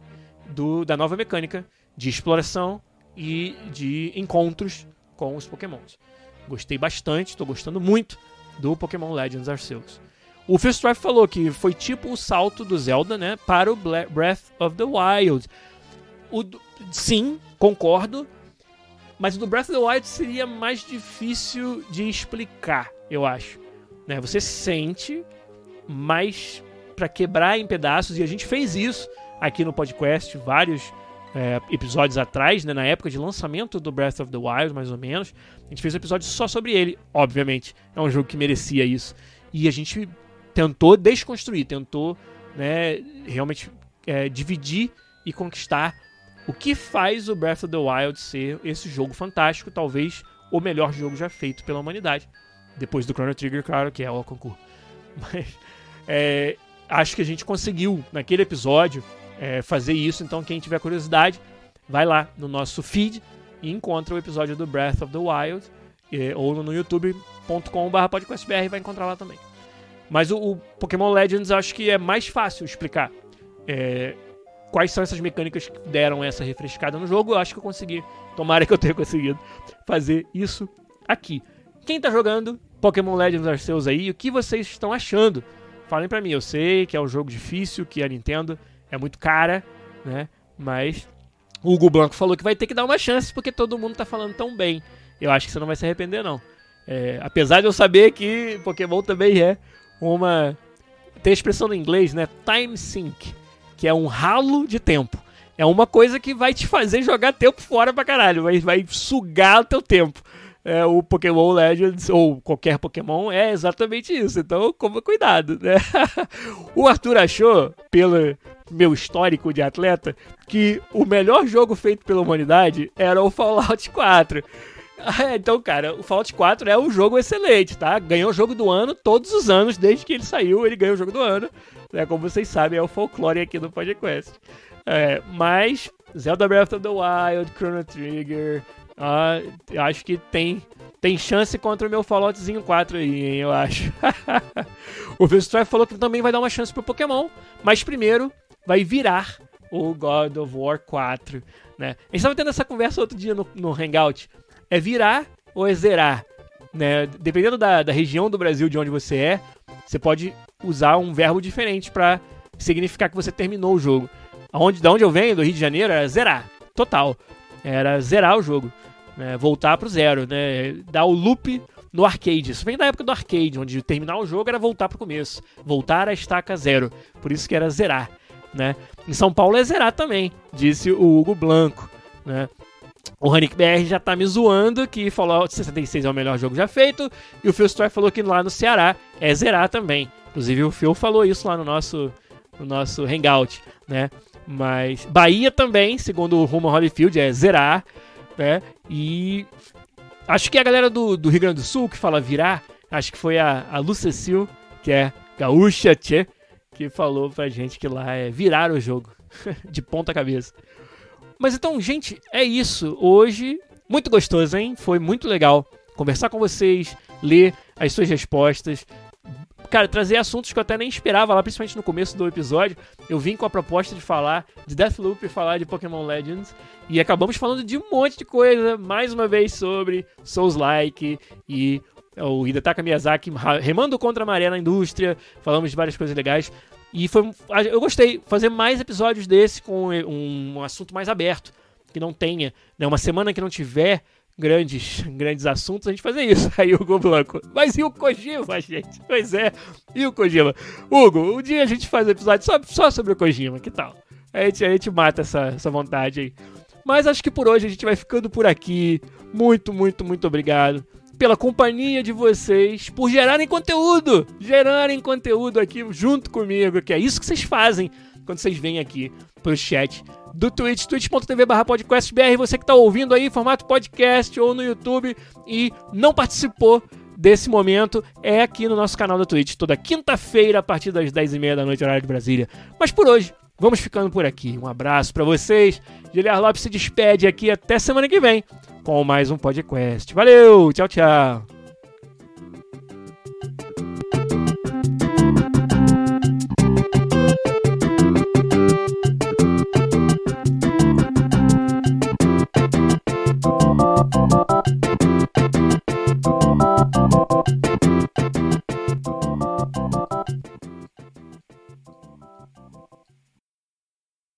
do, da nova mecânica de exploração e de encontros com os Pokémons. Gostei bastante, estou gostando muito do Pokémon Legends Arceus. O Phil Strife falou que foi tipo o salto do Zelda, né, para o Breath of the Wild. O, sim, concordo, mas o do Breath of the Wild seria mais difícil de explicar, eu acho. Né, você sente, mas para quebrar em pedaços, e a gente fez isso aqui no podcast, vários é, episódios atrás, né, na época de lançamento do Breath of the Wild, mais ou menos. A gente fez um episódio só sobre ele, obviamente. É um jogo que merecia isso. E a gente tentou desconstruir, tentou né, realmente é, dividir e conquistar o que faz o Breath of the Wild ser esse jogo fantástico, talvez o melhor jogo já feito pela humanidade. Depois do Chrono Trigger, claro, que é o concurso. Mas é, acho que a gente conseguiu, naquele episódio, é, fazer isso. Então, quem tiver curiosidade, vai lá no nosso feed e encontra o episódio do Breath of the Wild é, ou no youtube.com.br podcastbr vai encontrar lá também. Mas o, o, Pokémon Legends acho que é mais fácil explicar é, quais são essas mecânicas que deram essa refrescada no jogo. Eu acho que eu consegui, tomara que eu tenha conseguido fazer isso aqui. Quem tá jogando Pokémon Legends Arceus aí, o que vocês estão achando? Falem pra mim, eu sei que é um jogo difícil, que a Nintendo é muito cara, né? Mas o Hugo Blanco falou que vai ter que dar uma chance porque todo mundo tá falando tão bem. Eu acho que você não vai se arrepender, não. É, apesar de eu saber que Pokémon também é uma. Tem a expressão no inglês, né? Time sink, que é um ralo de tempo. É uma coisa que vai te fazer jogar tempo fora pra caralho, vai, vai sugar o teu tempo. É, o Pokémon Legends, ou qualquer Pokémon, é exatamente isso. Então, coma cuidado, né? o Arthur achou, pelo, meu histórico de atleta, que o melhor jogo feito pela humanidade era o Fallout 4. Ah, então, cara, o Fallout 4 é um jogo excelente, tá? Ganhou o jogo do ano todos os anos, desde que ele saiu, ele ganhou o jogo do ano. Né? Como vocês sabem, é o folclore aqui do podcast. É, mas Zelda Breath of the Wild, Chrono Trigger, ah, acho que tem tem chance contra o meu Falloutzinho 4 aí, hein, eu acho. o Phil falou que também vai dar uma chance pro Pokémon, mas primeiro vai virar o God of War 4, né? A gente estava tendo essa conversa outro dia no, no Hangout. É virar ou é zerar? Né? Dependendo da, da região do Brasil de onde você é, você pode usar um verbo diferente para significar que você terminou o jogo. Aonde, da onde eu venho, do Rio de Janeiro, era zerar. Total. Era zerar o jogo. Né? Voltar pro zero, né? Dar o loop no arcade. Isso vem da época do arcade, onde terminar o jogo era voltar pro começo. Voltar à estaca zero. Por isso que era zerar né? Em São Paulo é zerar também, disse o Hugo Blanco, né? O Hanik BR já tá me zoando que Fallout 66 é o melhor jogo já feito. E o Phil Story falou que lá no Ceará é zerar também. Inclusive o Phil falou isso lá no nosso, no nosso Hangout, né? Mas Bahia também, segundo o Rumo Holyfield, é zerar, né? E acho que a galera do, do Rio Grande do Sul que fala virar, acho que foi a, a Lucecil, que é gaúcha, tchê, que falou pra gente que lá é virar o jogo, de ponta cabeça. Mas então, gente, é isso. Hoje, muito gostoso, hein? Foi muito legal conversar com vocês, ler as suas respostas. Cara, trazer assuntos que eu até nem esperava lá, principalmente no começo do episódio. Eu vim com a proposta de falar de Deathloop falar de Pokémon Legends. E acabamos falando de um monte de coisa, mais uma vez sobre Souls-like e o Hidetaka Miyazaki remando contra a maré na indústria. Falamos de várias coisas legais. E foi, eu gostei fazer mais episódios desse com um, assunto mais aberto, que não tenha, né, uma semana que não tiver grandes, grandes assuntos, a gente fazer isso. Aí Hugo Blanco. Mas e o Kojima, gente? Pois é, e o Kojima? Hugo, um dia a gente faz episódio só, só sobre o Kojima, que tal? A gente, a gente mata essa, essa vontade aí. Mas acho que por hoje a gente vai ficando por aqui. Muito, muito, muito obrigado pela companhia de vocês, por gerarem conteúdo, gerarem conteúdo aqui junto comigo, que é isso que vocês fazem quando vocês vêm aqui pro chat do Twitch, twitch.tv barra podcastbr, você que tá ouvindo aí formato podcast ou no YouTube e não participou desse momento, é aqui no nosso canal da Twitch, toda quinta-feira a partir das 10h30 da noite, horário de Brasília. Mas por hoje, vamos ficando por aqui. Um abraço para vocês. Giliar Lopes se despede aqui até semana que vem com mais um podcast. Valeu, tchau, tchau.